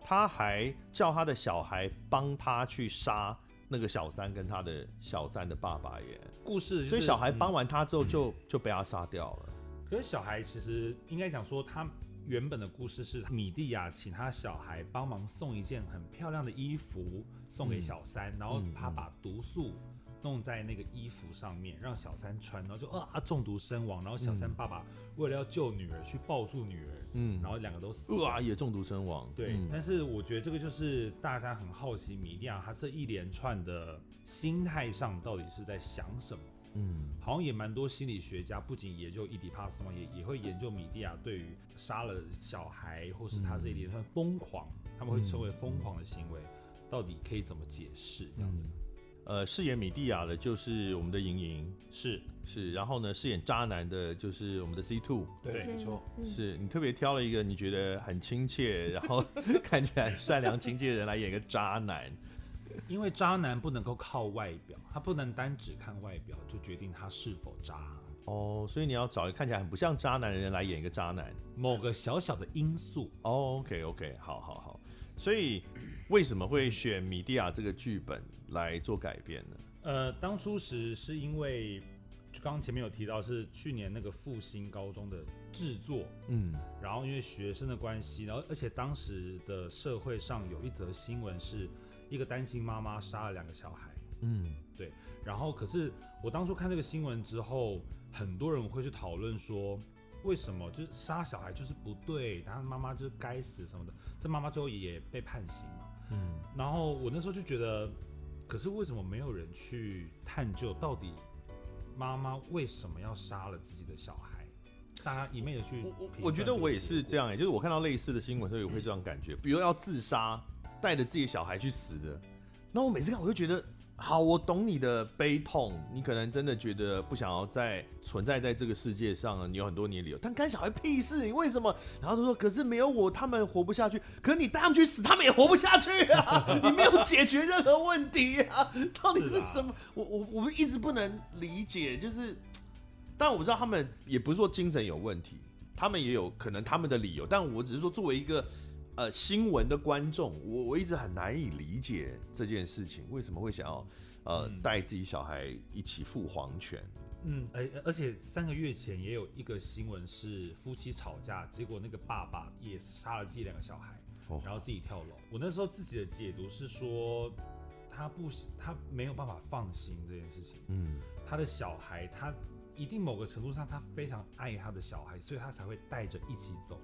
他还叫他的小孩帮他去杀。那个小三跟他的小三的爸爸耶，故事、就是，所以小孩帮完他之后就、嗯、就被他杀掉了。可是小孩其实应该讲说，他原本的故事是米蒂亚请他小孩帮忙送一件很漂亮的衣服送给小三，嗯、然后他把毒素弄在那个衣服上面，让小三穿，然后就啊中毒身亡。然后小三爸爸为了要救女儿，去抱住女儿。嗯，然后两个都死了，啊，也中毒身亡。对，嗯、但是我觉得这个就是大家很好奇，米蒂亚他这一连串的心态上到底是在想什么？嗯，好像也蛮多心理学家不仅研究伊迪帕斯嘛，也也会研究米蒂亚对于杀了小孩或是他这一连串疯狂，嗯、他们会称为疯狂的行为，嗯、到底可以怎么解释这样子？嗯呃，饰演米蒂亚的就是我们的莹莹，是。是，然后呢，饰演渣男的就是我们的 C Two，对，没错，是你特别挑了一个你觉得很亲切，然后 [LAUGHS] 看起来善良亲切的人来演一个渣男，[LAUGHS] 因为渣男不能够靠外表，他不能单只看外表就决定他是否渣，哦，所以你要找一个看起来很不像渣男的人来演一个渣男，某个小小的因素，哦，OK OK，好好好，所以为什么会选米蒂亚这个剧本？来做改编呢，呃，当初时是因为，就刚刚前面有提到是去年那个复兴高中的制作，嗯，然后因为学生的关系，然后而且当时的社会上有一则新闻是，一个单亲妈妈杀了两个小孩。嗯，对。然后，可是我当初看这个新闻之后，很多人会去讨论说，为什么就是杀小孩就是不对，他妈妈就是该死什么的。这妈妈最后也被判刑嘛。嗯。然后我那时候就觉得，可是为什么没有人去探究到底妈妈为什么要杀了自己的小孩？大家一昧的去，我我觉得我也是这样哎，就是我看到类似的新闻，时候也会这样感觉，比如要自杀，带着自己小孩去死的，那我每次看我就觉得。好，我懂你的悲痛，你可能真的觉得不想要再存在在这个世界上了，你有很多年理由。但干小孩屁事，你为什么？然后他说，可是没有我，他们活不下去。可是你带他们去死，他们也活不下去啊！[LAUGHS] 你没有解决任何问题啊！到底是什么？我我我们一直不能理解，就是，但我不知道他们也不是说精神有问题，他们也有可能他们的理由。但我只是说，作为一个。呃，新闻的观众，我我一直很难以理解这件事情，为什么会想要呃带自己小孩一起赴黄泉？嗯，而而且三个月前也有一个新闻是夫妻吵架，结果那个爸爸也杀了自己两个小孩，哦，然后自己跳楼。我那时候自己的解读是说，他不他没有办法放心这件事情。嗯，他的小孩，他一定某个程度上他非常爱他的小孩，所以他才会带着一起走。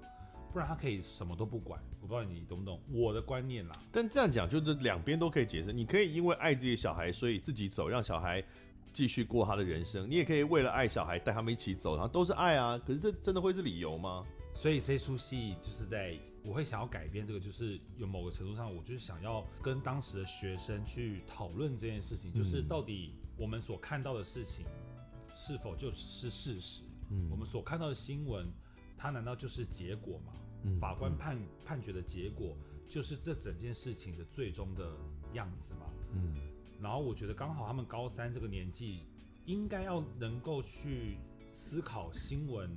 不然他可以什么都不管，我不知道你懂不懂我的观念啦。但这样讲就是两边都可以解释，你可以因为爱自己的小孩，所以自己走，让小孩继续过他的人生；你也可以为了爱小孩，带他们一起走，然后都是爱啊。可是这真的会是理由吗？所以这出戏就是在我会想要改变这个，就是有某个程度上，我就是想要跟当时的学生去讨论这件事情，就是到底我们所看到的事情是否就是事实？嗯，我们所看到的新闻。他难道就是结果吗？嗯、法官判、嗯、判决的结果就是这整件事情的最终的样子吗？嗯，然后我觉得刚好他们高三这个年纪，应该要能够去思考新闻。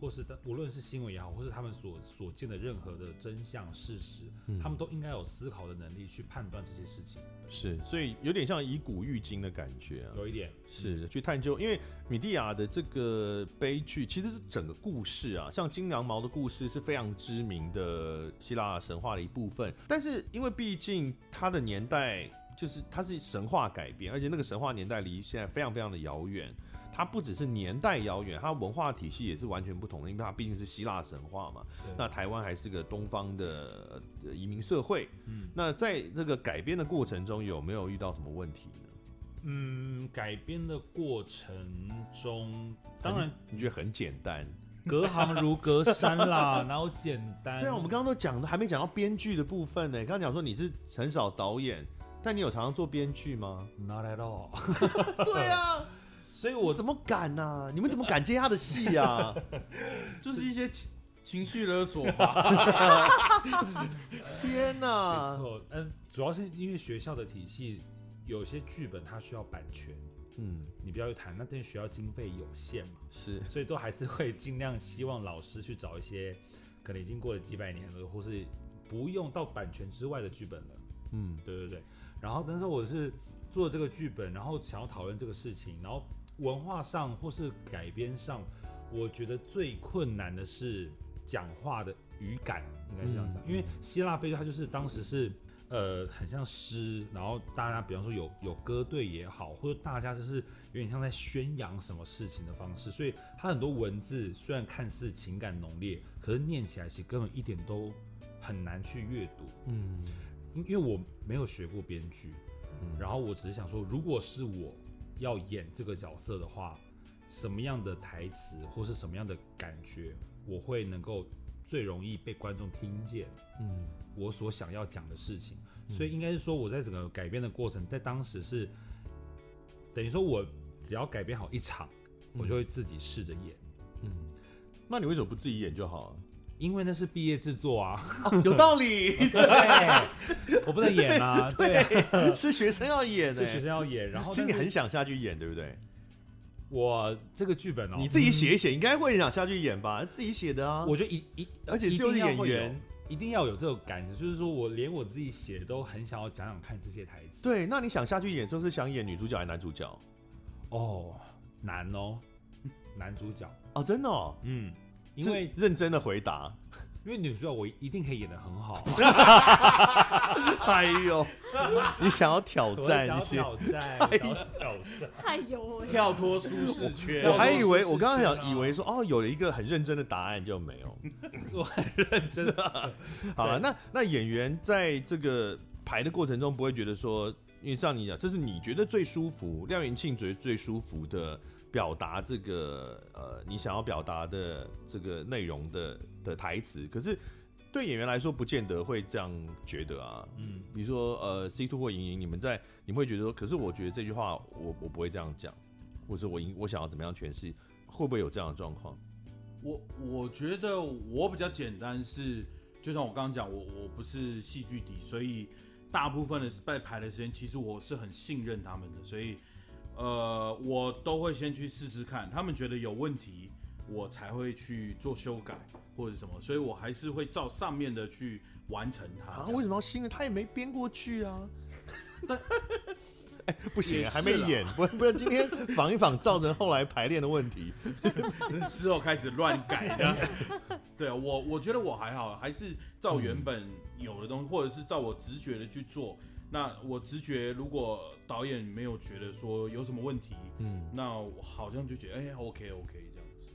或是的，无论是新闻也好，或是他们所所见的任何的真相事实，嗯，他们都应该有思考的能力去判断这些事情。是，所以有点像以古喻今的感觉啊，有一点是去探究，因为米蒂亚的这个悲剧其实是整个故事啊，像金羊毛的故事是非常知名的希腊神话的一部分，但是因为毕竟它的年代就是它是神话改编，而且那个神话年代离现在非常非常的遥远。它不只是年代遥远，它文化体系也是完全不同的，因为它毕竟是希腊神话嘛。那台湾还是个东方的移民社会。嗯，那在这个改编的过程中，有没有遇到什么问题呢？嗯，改编的过程中，当然你觉得很简单，[LAUGHS] 隔行如隔山啦，哪有简单？对啊，我们刚刚都讲的，还没讲到编剧的部分呢。刚刚讲说你是很少导演，但你有常常做编剧吗？Not at all。[LAUGHS] 对啊。所以我怎么敢呢、啊？你们怎么敢接他的戏呀、啊？[LAUGHS] 就是一些情情绪勒索吧。[LAUGHS] 天哪！没错，嗯，主要是因为学校的体系有些剧本它需要版权，嗯，你不要去谈，那但学校经费有限嘛，是，所以都还是会尽量希望老师去找一些可能已经过了几百年了，或是不用到版权之外的剧本了。嗯，对对对。然后，但是我是做这个剧本，然后想要讨论这个事情，然后。文化上或是改编上，我觉得最困难的是讲话的语感，应该是这样讲。因为希腊悲剧它就是当时是呃很像诗，然后大家比方说有有歌队也好，或者大家就是有点像在宣扬什么事情的方式，所以它很多文字虽然看似情感浓烈，可是念起来其实根本一点都很难去阅读。嗯，因因为我没有学过编剧，然后我只是想说，如果是我。要演这个角色的话，什么样的台词或是什么样的感觉，我会能够最容易被观众听见？嗯，我所想要讲的事情，嗯、所以应该是说我在整个改编的过程，在当时是等于说我只要改编好一场，我就会自己试着演。嗯，那你为什么不自己演就好了？因为那是毕业制作啊，哦、有道理。对，我不能演啊。[LAUGHS] 对，对是学生要演的，是学生要演。然后，其实你很想下去演，对不对？我这个剧本哦，你自己写一写，应该会想下去演吧？自己写的啊。我觉得一一，而且就是演员一定要有这种感觉，就是说我连我自己写都很想要讲讲看这些台词。对，那你想下去演，就是想演女主角还是男主角？哦，难哦，男主角哦，真的哦，嗯。因为认真的回答，因为女主角我一定可以演的很好。[LAUGHS] 哎呦，你想要挑战一些？挑战，挑战，哎呦，跳脱舒适圈。我还以为我刚刚想以为说哦，有了一个很认真的答案就没有。[LAUGHS] 我很认真的。[LAUGHS] 好了，那那演员在这个排的过程中，不会觉得说，因为像你讲，这是你觉得最舒服，廖元庆觉得最舒服的表达这个呃，你想要表达的这个内容的的台词，可是对演员来说，不见得会这样觉得啊。嗯，比如说呃，C two 或莹莹，你们在你们会觉得说，可是我觉得这句话我我不会这样讲，或者我应我想要怎么样诠释，会不会有这样的状况？我我觉得我比较简单是，就像我刚刚讲，我我不是戏剧底，所以大部分的在排的时间，其实我是很信任他们的，所以。呃，我都会先去试试看，他们觉得有问题，我才会去做修改或者什么，所以我还是会照上面的去完成它。啊，为什么要新的？他也没编过剧啊。但 [LAUGHS] 哎，不行，还没演，[LAUGHS] 不不然今天仿一仿，造成后来排练的问题，[LAUGHS] 之后开始乱改的。对啊，我我觉得我还好，还是照原本有的东西，或者是照我直觉的去做。那我直觉，如果导演没有觉得说有什么问题，嗯，那我好像就觉得哎、欸、，OK OK 这样子。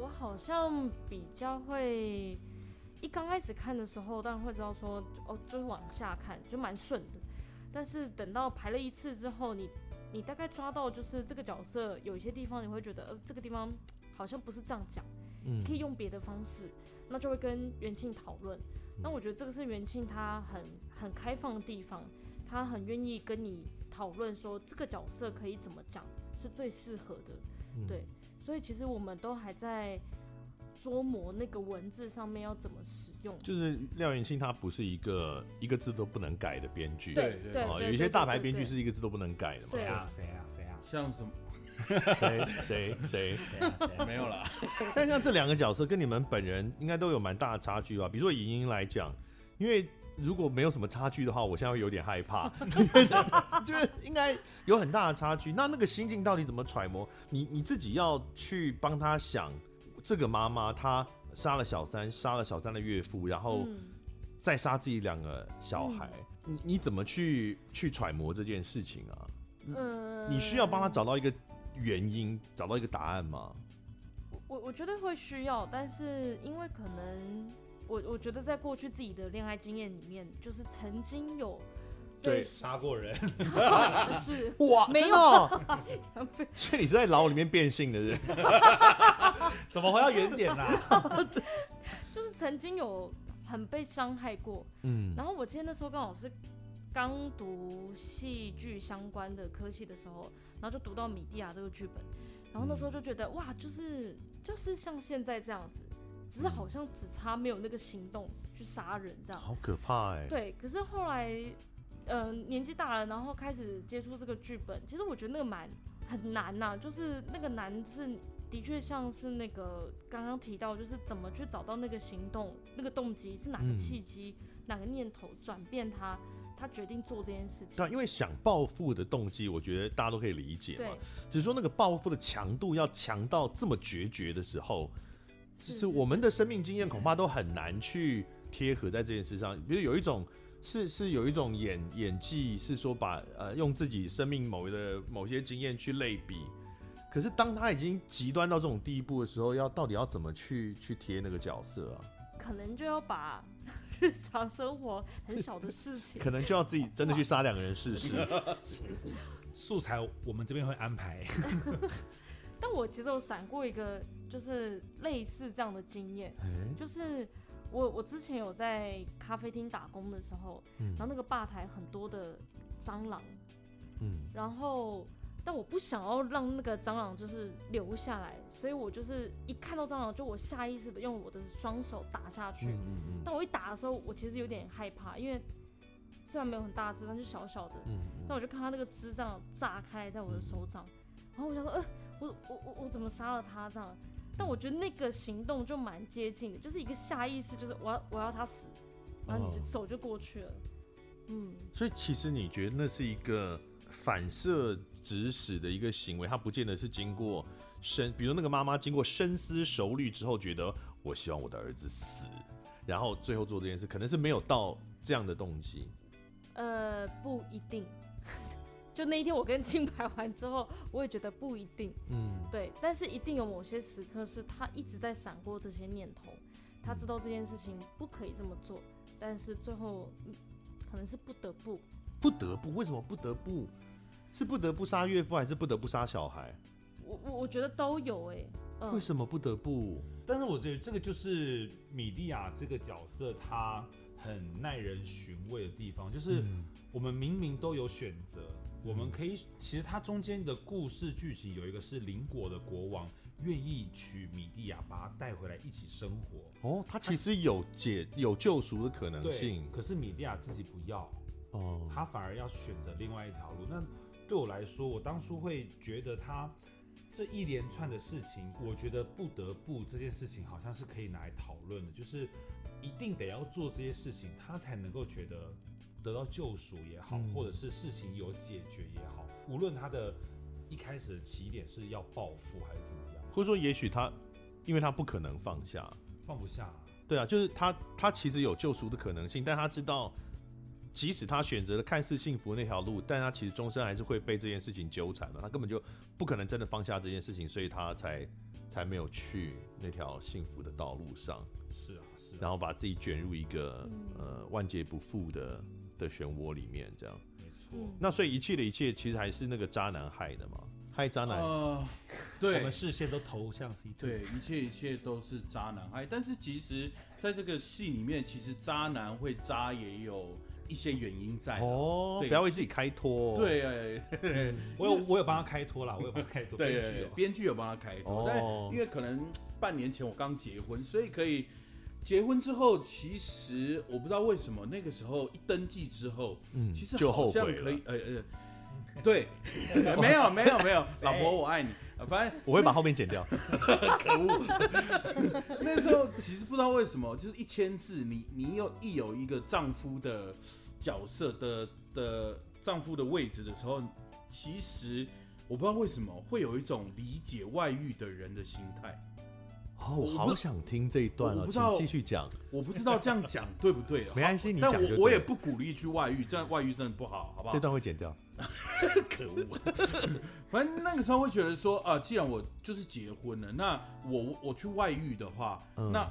我好像比较会，一刚开始看的时候，当然会知道说，哦，就是往下看，就蛮顺的。但是等到排了一次之后，你你大概抓到就是这个角色有一些地方，你会觉得呃，这个地方好像不是这样讲，嗯，可以用别的方式，那就会跟元庆讨论。那我觉得这个是元庆他很很开放的地方，他很愿意跟你讨论说这个角色可以怎么讲是最适合的，嗯、对，所以其实我们都还在琢磨那个文字上面要怎么使用。就是廖元庆他不是一个一个字都不能改的编剧，对对，对，对，有一些大牌编剧是一个字都不能改的嘛。谁啊谁啊谁啊？像什么？谁谁谁？[LAUGHS] 没有了。[LAUGHS] 但像这两个角色跟你们本人应该都有蛮大的差距吧？比如说莹莹来讲，因为如果没有什么差距的话，我现在会有点害怕，[LAUGHS] 就是应该有很大的差距。那那个心境到底怎么揣摩？你你自己要去帮他想，这个妈妈她杀了小三，杀了小三的岳父，然后再杀自己两个小孩，你、嗯、你怎么去去揣摩这件事情啊？嗯，你需要帮他找到一个。原因找到一个答案吗？我我觉得会需要，但是因为可能我我觉得在过去自己的恋爱经验里面，就是曾经有对杀过人，[LAUGHS] 是 [LAUGHS] 哇，没有，[LAUGHS] 所以你是在牢里面变性的人，怎么回到原点啦？就是曾经有很被伤害过，嗯，然后我今天那时候刚好是。刚读戏剧相关的科系的时候，然后就读到米蒂亚这个剧本，然后那时候就觉得哇，就是就是像现在这样子，只是好像只差没有那个行动去杀人这样，好可怕哎。对，可是后来，嗯、呃，年纪大了，然后开始接触这个剧本，其实我觉得那个蛮很难呐、啊，就是那个难是的确像是那个刚刚提到，就是怎么去找到那个行动，那个动机是哪个契机，嗯、哪个念头转变它。他决定做这件事情，对，因为想暴富的动机，我觉得大家都可以理解嘛。只是说那个暴富的强度要强到这么决绝的时候，其实我们的生命经验恐怕都很难去贴合在这件事上。比如有一种是是有一种演演技，是说把呃用自己生命某的某些经验去类比，可是当他已经极端到这种地步的时候，要到底要怎么去去贴那个角色啊？可能就要把。日常生活很小的事情，可能就要自己真的去杀两个人试试。[LAUGHS] 素材我们这边会安排。[LAUGHS] 但我其实有闪过一个，就是类似这样的经验，欸、就是我我之前有在咖啡厅打工的时候，嗯、然后那个吧台很多的蟑螂，嗯，然后。但我不想要让那个蟑螂就是留下来，所以我就是一看到蟑螂，就我下意识的用我的双手打下去。嗯嗯嗯。但我一打的时候，我其实有点害怕，因为虽然没有很大只，但是小小的。但我就看它那个枝这样炸开在我的手掌，嗯、然后我想说，呃，我我我我怎么杀了他这样？但我觉得那个行动就蛮接近的，就是一个下意识，就是我要我要他死，然后你就手就过去了。哦、嗯。所以其实你觉得那是一个？反射指使的一个行为，他不见得是经过深，比如那个妈妈经过深思熟虑之后，觉得我希望我的儿子死，然后最后做这件事，可能是没有到这样的动机。呃，不一定。[LAUGHS] 就那一天我跟清白完之后，我也觉得不一定。嗯，对，但是一定有某些时刻是他一直在闪过这些念头，他知道这件事情不可以这么做，但是最后可能是不得不。不得不？为什么不得不？是不得不杀岳父，还是不得不杀小孩？我我我觉得都有哎、欸。嗯、为什么不得不？但是我觉得这个就是米蒂亚这个角色，她很耐人寻味的地方，就是我们明明都有选择。我们可以，其实它中间的故事剧情有一个是邻国的国王愿意娶米蒂亚，把她带回来一起生活。哦，他其实有解有救赎的可能性。可是米蒂亚自己不要，哦，他反而要选择另外一条路。那对我来说，我当初会觉得他这一连串的事情，我觉得不得不这件事情好像是可以拿来讨论的，就是一定得要做这些事情，他才能够觉得。得到救赎也好，或者是事情有解决也好，嗯、无论他的一开始的起点是要报复还是怎么样，或者说也许他，因为他不可能放下，放不下，对啊，就是他他其实有救赎的可能性，但他知道，即使他选择了看似幸福那条路，但他其实终身还是会被这件事情纠缠嘛，他根本就不可能真的放下这件事情，所以他才才没有去那条幸福的道路上，是啊，是啊，然后把自己卷入一个、嗯、呃万劫不复的。的漩涡里面，这样没错。那所以一切的一切，其实还是那个渣男害的嘛？害渣男。呃，[LAUGHS] 对，我们视线都投向 C2。对，一切一切都是渣男害。但是其实，在这个戏里面，其实渣男会渣也有一些原因在。哦，不要为自己开脱。对，我有我有帮他开脱啦，我有帮他开脱。对，编剧有帮他开脱。但因为可能半年前我刚结婚，所以可以。结婚之后，其实我不知道为什么那个时候一登记之后，嗯，其实好像可以，呃呃，对，没有没有没有，[LAUGHS] 老婆我爱你，反正 [LAUGHS] 我会把后面剪掉，[LAUGHS] 可恶。那时候其实不知道为什么，就是一签字，你你有一有一个丈夫的角色的的丈夫的位置的时候，其实我不知道为什么会有一种理解外遇的人的心态。哦，我好想听这一段了，请继续讲。我不知道这样讲对不对啊？[LAUGHS] 没关系，你讲。但我我也不鼓励去外遇，这样外遇真的不好，好不好？这段会剪掉。[LAUGHS] 可恶！[LAUGHS] 反正那个时候会觉得说啊，既然我就是结婚了，那我我去外遇的话，嗯、那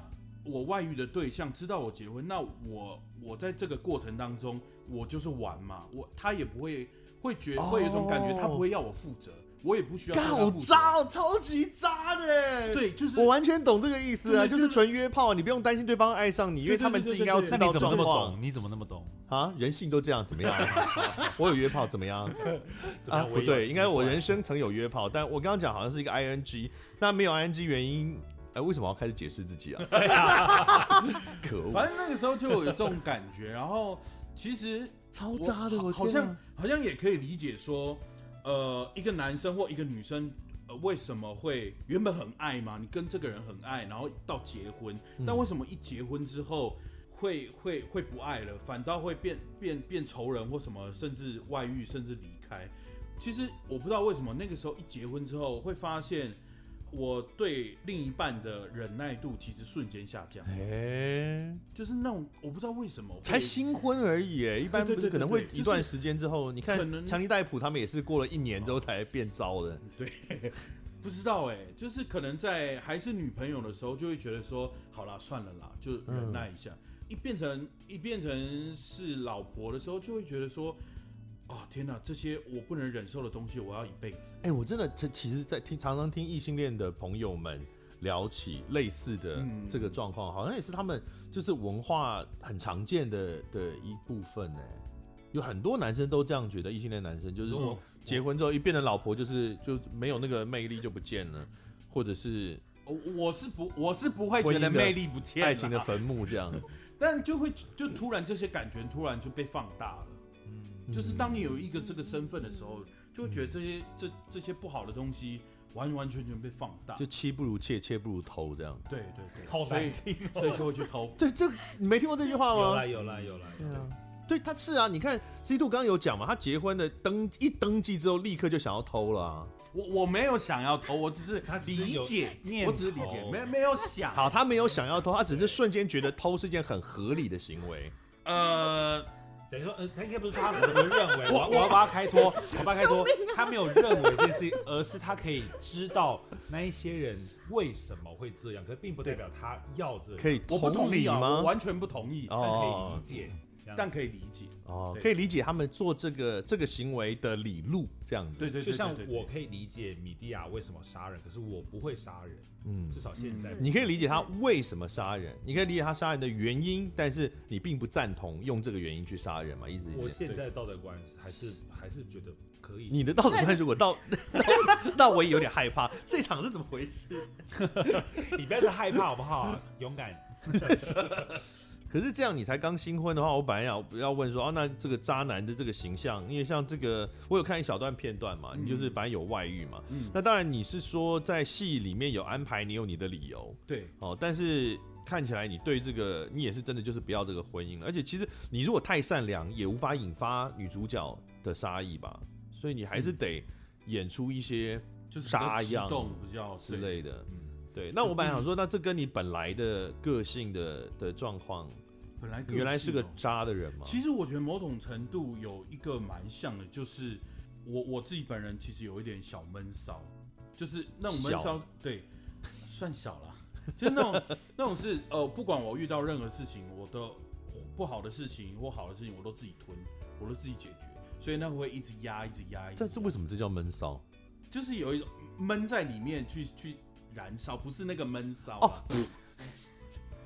我外遇的对象知道我结婚，那我我在这个过程当中，我就是玩嘛，我他也不会会觉得会有一种感觉，他不会要我负责。我也不需要。好渣，超级渣的。对，就是我完全懂这个意思啊，就是纯约炮，你不用担心对方爱上你，因为他们自己应该要知道状况。你怎么那么懂？你怎么那么懂啊？人性都这样，怎么样？[LAUGHS] 我有约炮，怎么样？啊，不对，应该我人生曾有约炮，但我刚刚讲好像是一个 ing，那没有 ing 原因，哎，为什么要开始解释自己啊？[LAUGHS] [LAUGHS] 可恶！反正那个时候就有这种感觉，然后其实超渣的，好像好像也可以理解说。呃，一个男生或一个女生，呃，为什么会原本很爱嘛？你跟这个人很爱，然后到结婚，但为什么一结婚之后会会会不爱了，反倒会变变变仇人或什么，甚至外遇，甚至离开？其实我不知道为什么那个时候一结婚之后会发现。我对另一半的忍耐度其实瞬间下降，哎，就是那种我不知道为什么，才新婚而已，哎，一般不是可能会一段时间之后，你看强尼戴普他们也是过了一年之后才变糟的，[LAUGHS] 对，不知道哎，就是可能在还是女朋友的时候就会觉得说，好啦，算了啦，就忍耐一下，一变成一变成是老婆的时候，就会觉得说。哦天哪，这些我不能忍受的东西，我要一辈子。哎、欸，我真的，这其实，在听常常听异性恋的朋友们聊起类似的这个状况，嗯、好像也是他们就是文化很常见的的一部分。呢，有很多男生都这样觉得，异性恋男生就是说，结婚之后一变成老婆，就是就没有那个魅力就不见了，或者是我是不我是不会觉得魅力不见，爱情的坟墓这样，[LAUGHS] 但就会就突然这些感觉突然就被放大了。就是当你有一个这个身份的时候，就会觉得这些这这些不好的东西完完全全被放大，就妻不如妾，妾不如偷这样。对对对，好难听，所以就会去偷。对，这你没听过这句话吗？有啦有啦有啦。对啊，对，他是啊，你看 C two 刚刚有讲嘛，他结婚的登一登记之后，立刻就想要偷了啊。我我没有想要偷，我只是理解，我只是理解，没没有想。[LAUGHS] 好，他没有想要偷，他只是瞬间觉得偷是一件很合理的行为。呃，等于说，呃，他应该不是他可能认为，[LAUGHS] 我我要把他开脱，我把他开脱，他没有认为这件事情，而是他可以知道那一些人为什么会这样，可是并不代表他要这样。可以同意吗？我完全不同意，但可以理解。但可以理解哦，可以理解他们做这个这个行为的理路这样子。对对，就像我可以理解米蒂亚为什么杀人，可是我不会杀人。嗯，至少现在你可以理解他为什么杀人，你可以理解他杀人的原因，但是你并不赞同用这个原因去杀人嘛？意思是？我现在道德观还是还是觉得可以。你的道德观如果到，[LAUGHS] 那我也有点害怕。这场是怎么回事？[LAUGHS] 你不要再害怕好不好？勇敢。[LAUGHS] 可是这样，你才刚新婚的话，我本来要要问说，哦，那这个渣男的这个形象，因为像这个，我有看一小段片段嘛，你就是反正有外遇嘛，嗯，那当然你是说在戏里面有安排，你有你的理由，对，哦，但是看起来你对这个，你也是真的就是不要这个婚姻了，而且其实你如果太善良，也无法引发女主角的杀意吧，所以你还是得演出一些就是渣样之类的。对，那我本来想说，那这跟你本来的个性的的状况，本来原来是个渣的人吗？其实我觉得某种程度有一个蛮像的，就是我我自己本人其实有一点小闷骚，就是那种闷骚，对，算小了，就是那种 [LAUGHS] 那种是呃，不管我遇到任何事情，我的不好的事情或好的事情，我都自己吞，我都自己解决，所以那会一直压，一直压，一直压。但是为什么这叫闷骚？就是有一种闷在里面去去。燃烧不是那个闷烧哦，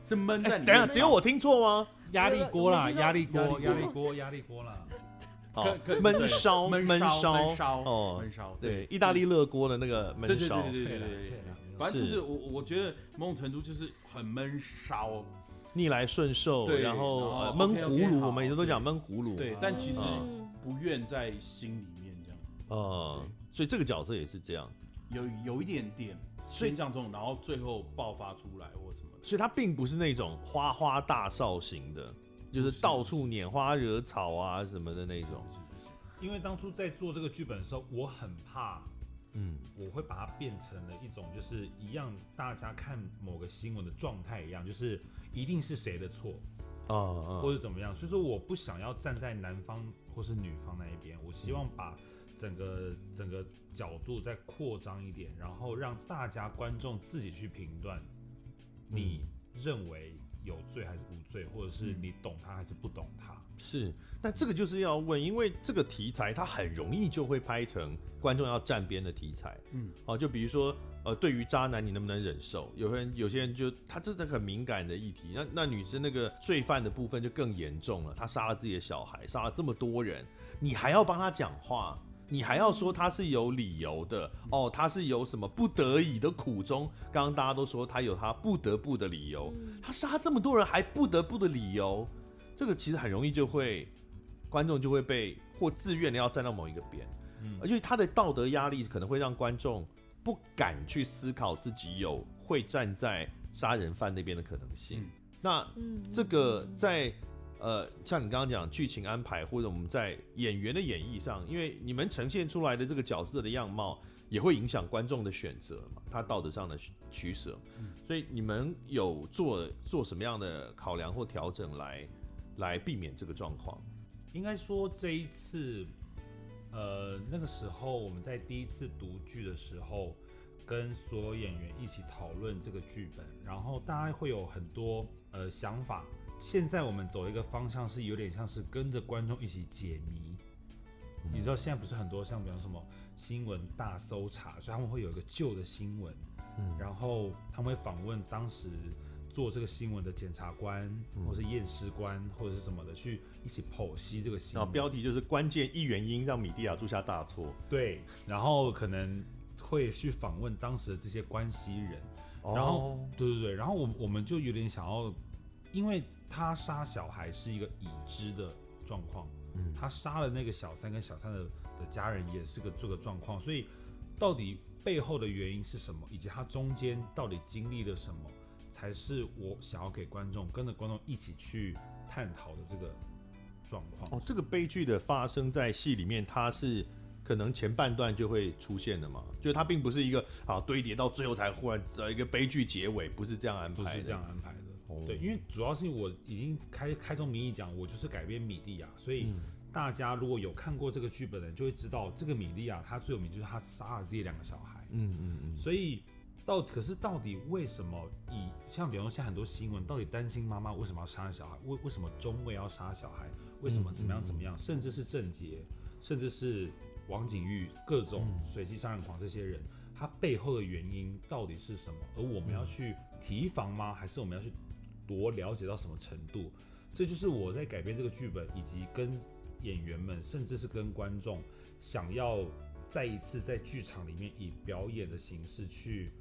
是闷在里面。等下，只有我听错吗？压力锅啦，压力锅，压力锅，压力锅啦。哦，闷烧，闷烧，哦，闷烧。对，意大利热锅的那个闷烧。对对对对对对。反正就是我，我觉得某种程度就是很闷烧，逆来顺受，然后闷葫芦，我们也都讲闷葫芦。对，但其实不愿在心里面这样。嗯，所以这个角色也是这样，有有一点点。所以这样中，然后最后爆发出来或什么的，所以他并不是那种花花大少型的，就是到处拈花惹草啊什么的那种。因为当初在做这个剧本的时候，我很怕，嗯，我会把它变成了一种就是一样，大家看某个新闻的状态一样，就是一定是谁的错，啊，或者怎么样。所以说，我不想要站在男方或是女方那一边，我希望把。整个整个角度再扩张一点，然后让大家观众自己去评断，你认为有罪还是无罪，或者是你懂他还是不懂他。是，但这个就是要问，因为这个题材它很容易就会拍成观众要站边的题材。嗯，哦，就比如说，呃，对于渣男你能不能忍受？有人有些人就他这是很敏感的议题，那那女生那个罪犯的部分就更严重了，他杀了自己的小孩，杀了这么多人，你还要帮他讲话？你还要说他是有理由的哦，他是有什么不得已的苦衷？刚刚大家都说他有他不得不的理由，他杀这么多人还不得不的理由，这个其实很容易就会观众就会被或自愿的要站到某一个边，嗯，因为他的道德压力可能会让观众不敢去思考自己有会站在杀人犯那边的可能性。那这个在。呃，像你刚刚讲剧情安排，或者我们在演员的演绎上，因为你们呈现出来的这个角色的样貌，也会影响观众的选择嘛，他道德上的取舍。嗯，所以你们有做做什么样的考量或调整来来避免这个状况？应该说这一次，呃，那个时候我们在第一次读剧的时候，跟所有演员一起讨论这个剧本，然后大家会有很多呃想法。现在我们走一个方向是有点像是跟着观众一起解谜。你知道现在不是很多像比方什么新闻大搜查，所以他们会有一个旧的新闻，嗯，然后他们会访问当时做这个新闻的检察官，或是验尸官，或者是什么的，去一起剖析这个新闻。然后标题就是关键一原因让米蒂亚铸下大错。对，然后可能会去访问当时的这些关系人，然后对对对，然后我我们就有点想要，因为。他杀小孩是一个已知的状况，嗯，他杀了那个小三跟小三的的家人也是个这个状况，所以到底背后的原因是什么，以及他中间到底经历了什么，才是我想要给观众跟着观众一起去探讨的这个状况。哦，这个悲剧的发生在戏里面，它是可能前半段就会出现的嘛？就它并不是一个好堆叠到最后才忽然找一个悲剧结尾，不是这样安排的，不是这样安排的。哦、对，因为主要是我已经开开宗明义讲，我就是改编米利亚，所以大家如果有看过这个剧本的人，就会知道这个米利亚他最有名就是他杀了自己两个小孩。嗯嗯嗯。所以到可是到底为什么以像比方说现在很多新闻，到底单亲妈妈为什么要杀小孩？为为什么中尉要杀小孩？为什么怎么样怎么样？甚至是郑捷，甚至是王景玉，各种随机杀人狂这些人，他背后的原因到底是什么？而我们要去提防吗？还是我们要去？多了解到什么程度，这就是我在改编这个剧本，以及跟演员们，甚至是跟观众，想要再一次在剧场里面以表演的形式去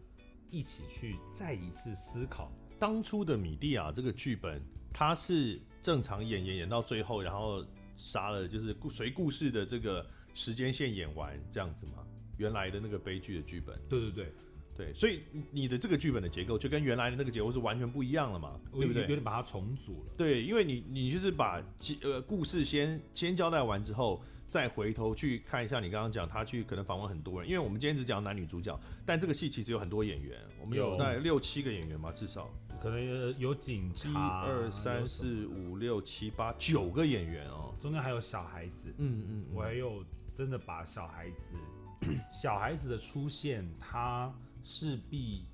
一起去再一次思考。当初的米蒂亚这个剧本，它是正常演演演到最后，然后杀了，就是随故事的这个时间线演完这样子吗？原来的那个悲剧的剧本？对对对。对，所以你的这个剧本的结构就跟原来的那个结构是完全不一样了嘛，对不对？有点把它重组了。对，因为你你就是把呃故事先先交代完之后，再回头去看一下你刚刚讲他去可能访问很多人，因为我们今天只讲男女主角，但这个戏其实有很多演员，我们有大概六七个演员嘛，至少可能有警察，一二三四五六七八九个演员哦，中间还有小孩子，嗯嗯，我还有真的把小孩子 [CLEARS THROAT] 小孩子的出现他。势必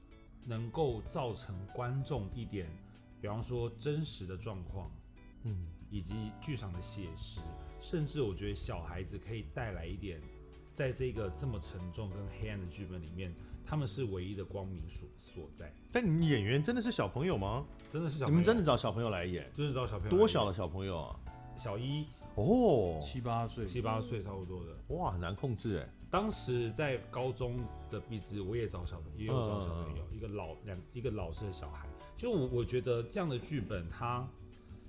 能够造成观众一点，比方说真实的状况，嗯，以及剧场的写实，甚至我觉得小孩子可以带来一点，在这个这么沉重跟黑暗的剧本里面，他们是唯一的光明所所在。但你们演员真的是小朋友吗？真的是小朋友，你们真的找小朋友来演？真的找小朋友？多小的小朋友啊？小一哦，七八岁，七八岁差不多的。哇，很难控制哎。当时在高中的壁纸，我也找小朋友，也有找小朋友，嗯、一个老两一个老师的小孩。就我我觉得这样的剧本，它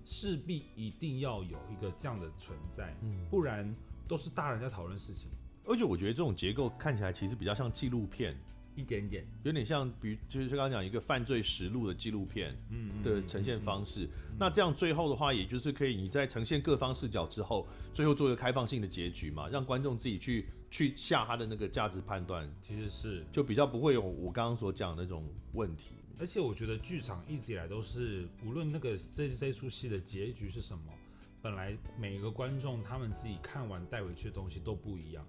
势必一定要有一个这样的存在，嗯、不然都是大人在讨论事情。而且我觉得这种结构看起来其实比较像纪录片。一点点，有点像，比如就是刚刚讲一个犯罪实录的纪录片，嗯的呈现方式。那这样最后的话，也就是可以你在呈现各方视角之后，最后做一个开放性的结局嘛，让观众自己去去下他的那个价值判断。其实是就比较不会有我刚刚所讲的那种问题。而且我觉得剧场一直以来都是，无论那个这这出戏的结局是什么，本来每一个观众他们自己看完带回去的东西都不一样。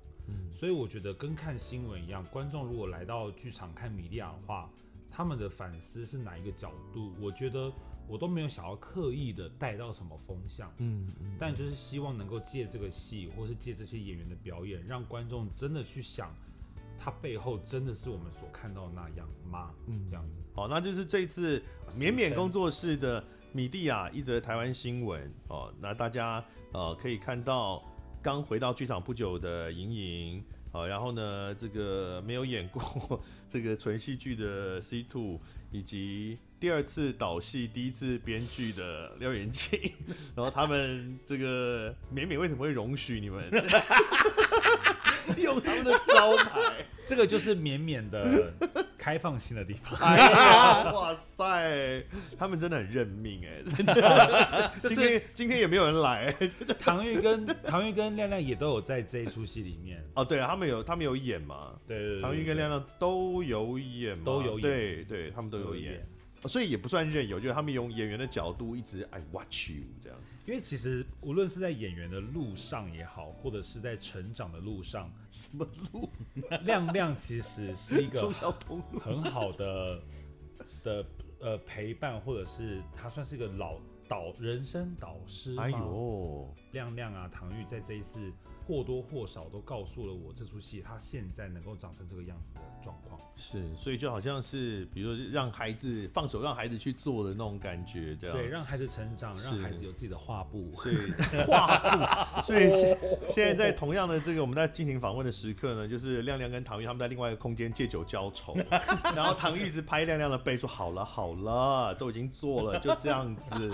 所以我觉得跟看新闻一样，观众如果来到剧场看米利亚的话，他们的反思是哪一个角度？我觉得我都没有想要刻意的带到什么风向，嗯，嗯，但就是希望能够借这个戏，或是借这些演员的表演，让观众真的去想，他背后真的是我们所看到的那样吗？嗯，这样子。好，那就是这次勉勉工作室的米蒂亚一则台湾新闻哦，那大家呃可以看到。刚回到剧场不久的莹莹，好，然后呢，这个没有演过这个纯戏剧的 [LAUGHS] C Two，以及第二次导戏、第一次编剧的廖元庆，[LAUGHS] 然后他们这个勉勉为什么会容许你们 [LAUGHS] 用他们的招牌？这个就是勉勉的。开放性的地方，哎呀，[LAUGHS] 哇塞，他们真的很认命哎，真的。[LAUGHS] 今天今天也没有人来，[LAUGHS] 唐玉跟唐玉跟亮亮也都有在这一出戏里面。哦，对啊，他们有他们有演嘛？对对对，唐玉跟亮亮都有演嘛，都有演，对对，他们都有演，所以也不算任由，就是他们用演员的角度一直 I watch you 这样。因为其实无论是在演员的路上也好，或者是在成长的路上，[LAUGHS] 什么路？亮亮其实是一个 [LAUGHS] 很好的的呃陪伴，或者是他算是一个老导人生导师。哎呦，亮亮啊，唐钰在这一次。或多或少都告诉了我，这出戏他现在能够长成这个样子的状况。是，所以就好像是，比如说让孩子放手，让孩子去做的那种感觉，这样。对，让孩子成长，让孩子有自己的画布。所以画布。所以现在在同样的这个我们在进行访问的时刻呢，就是亮亮跟唐玉他们在另外一个空间借酒浇愁，[LAUGHS] 然后唐玉一直拍亮亮的背说：“好了好了，都已经做了，就这样子。”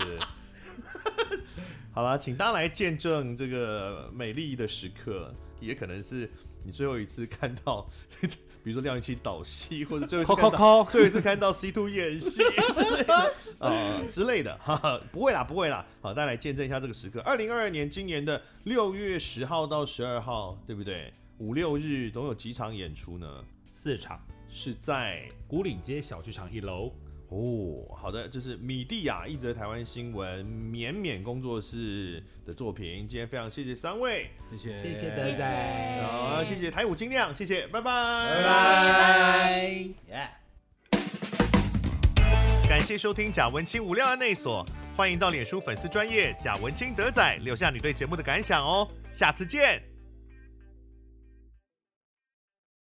好了，请大家来见证这个美丽的时刻，也可能是你最后一次看到，[LAUGHS] 比如说廖一七导戏，或者最后一次看到最后一次看到 C two 演戏之类的啊、呃、[LAUGHS] 之类的，[LAUGHS] 哈哈，不会啦，不会啦。好，大家来见证一下这个时刻。二零二二年今年的六月十号到十二号，对不对？五六日总有几场演出呢？四场，是在古岭街小剧场一楼。哦，好的，这是米蒂亚一则台湾新闻绵绵工作室的作品。今天非常谢谢三位，谢谢谢谢德仔，好，谢谢台舞精酿，谢谢，拜拜，拜拜，耶！感谢收听贾文清无料案内所，欢迎到脸书粉丝专业贾文清德仔留下你对节目的感想哦，下次见。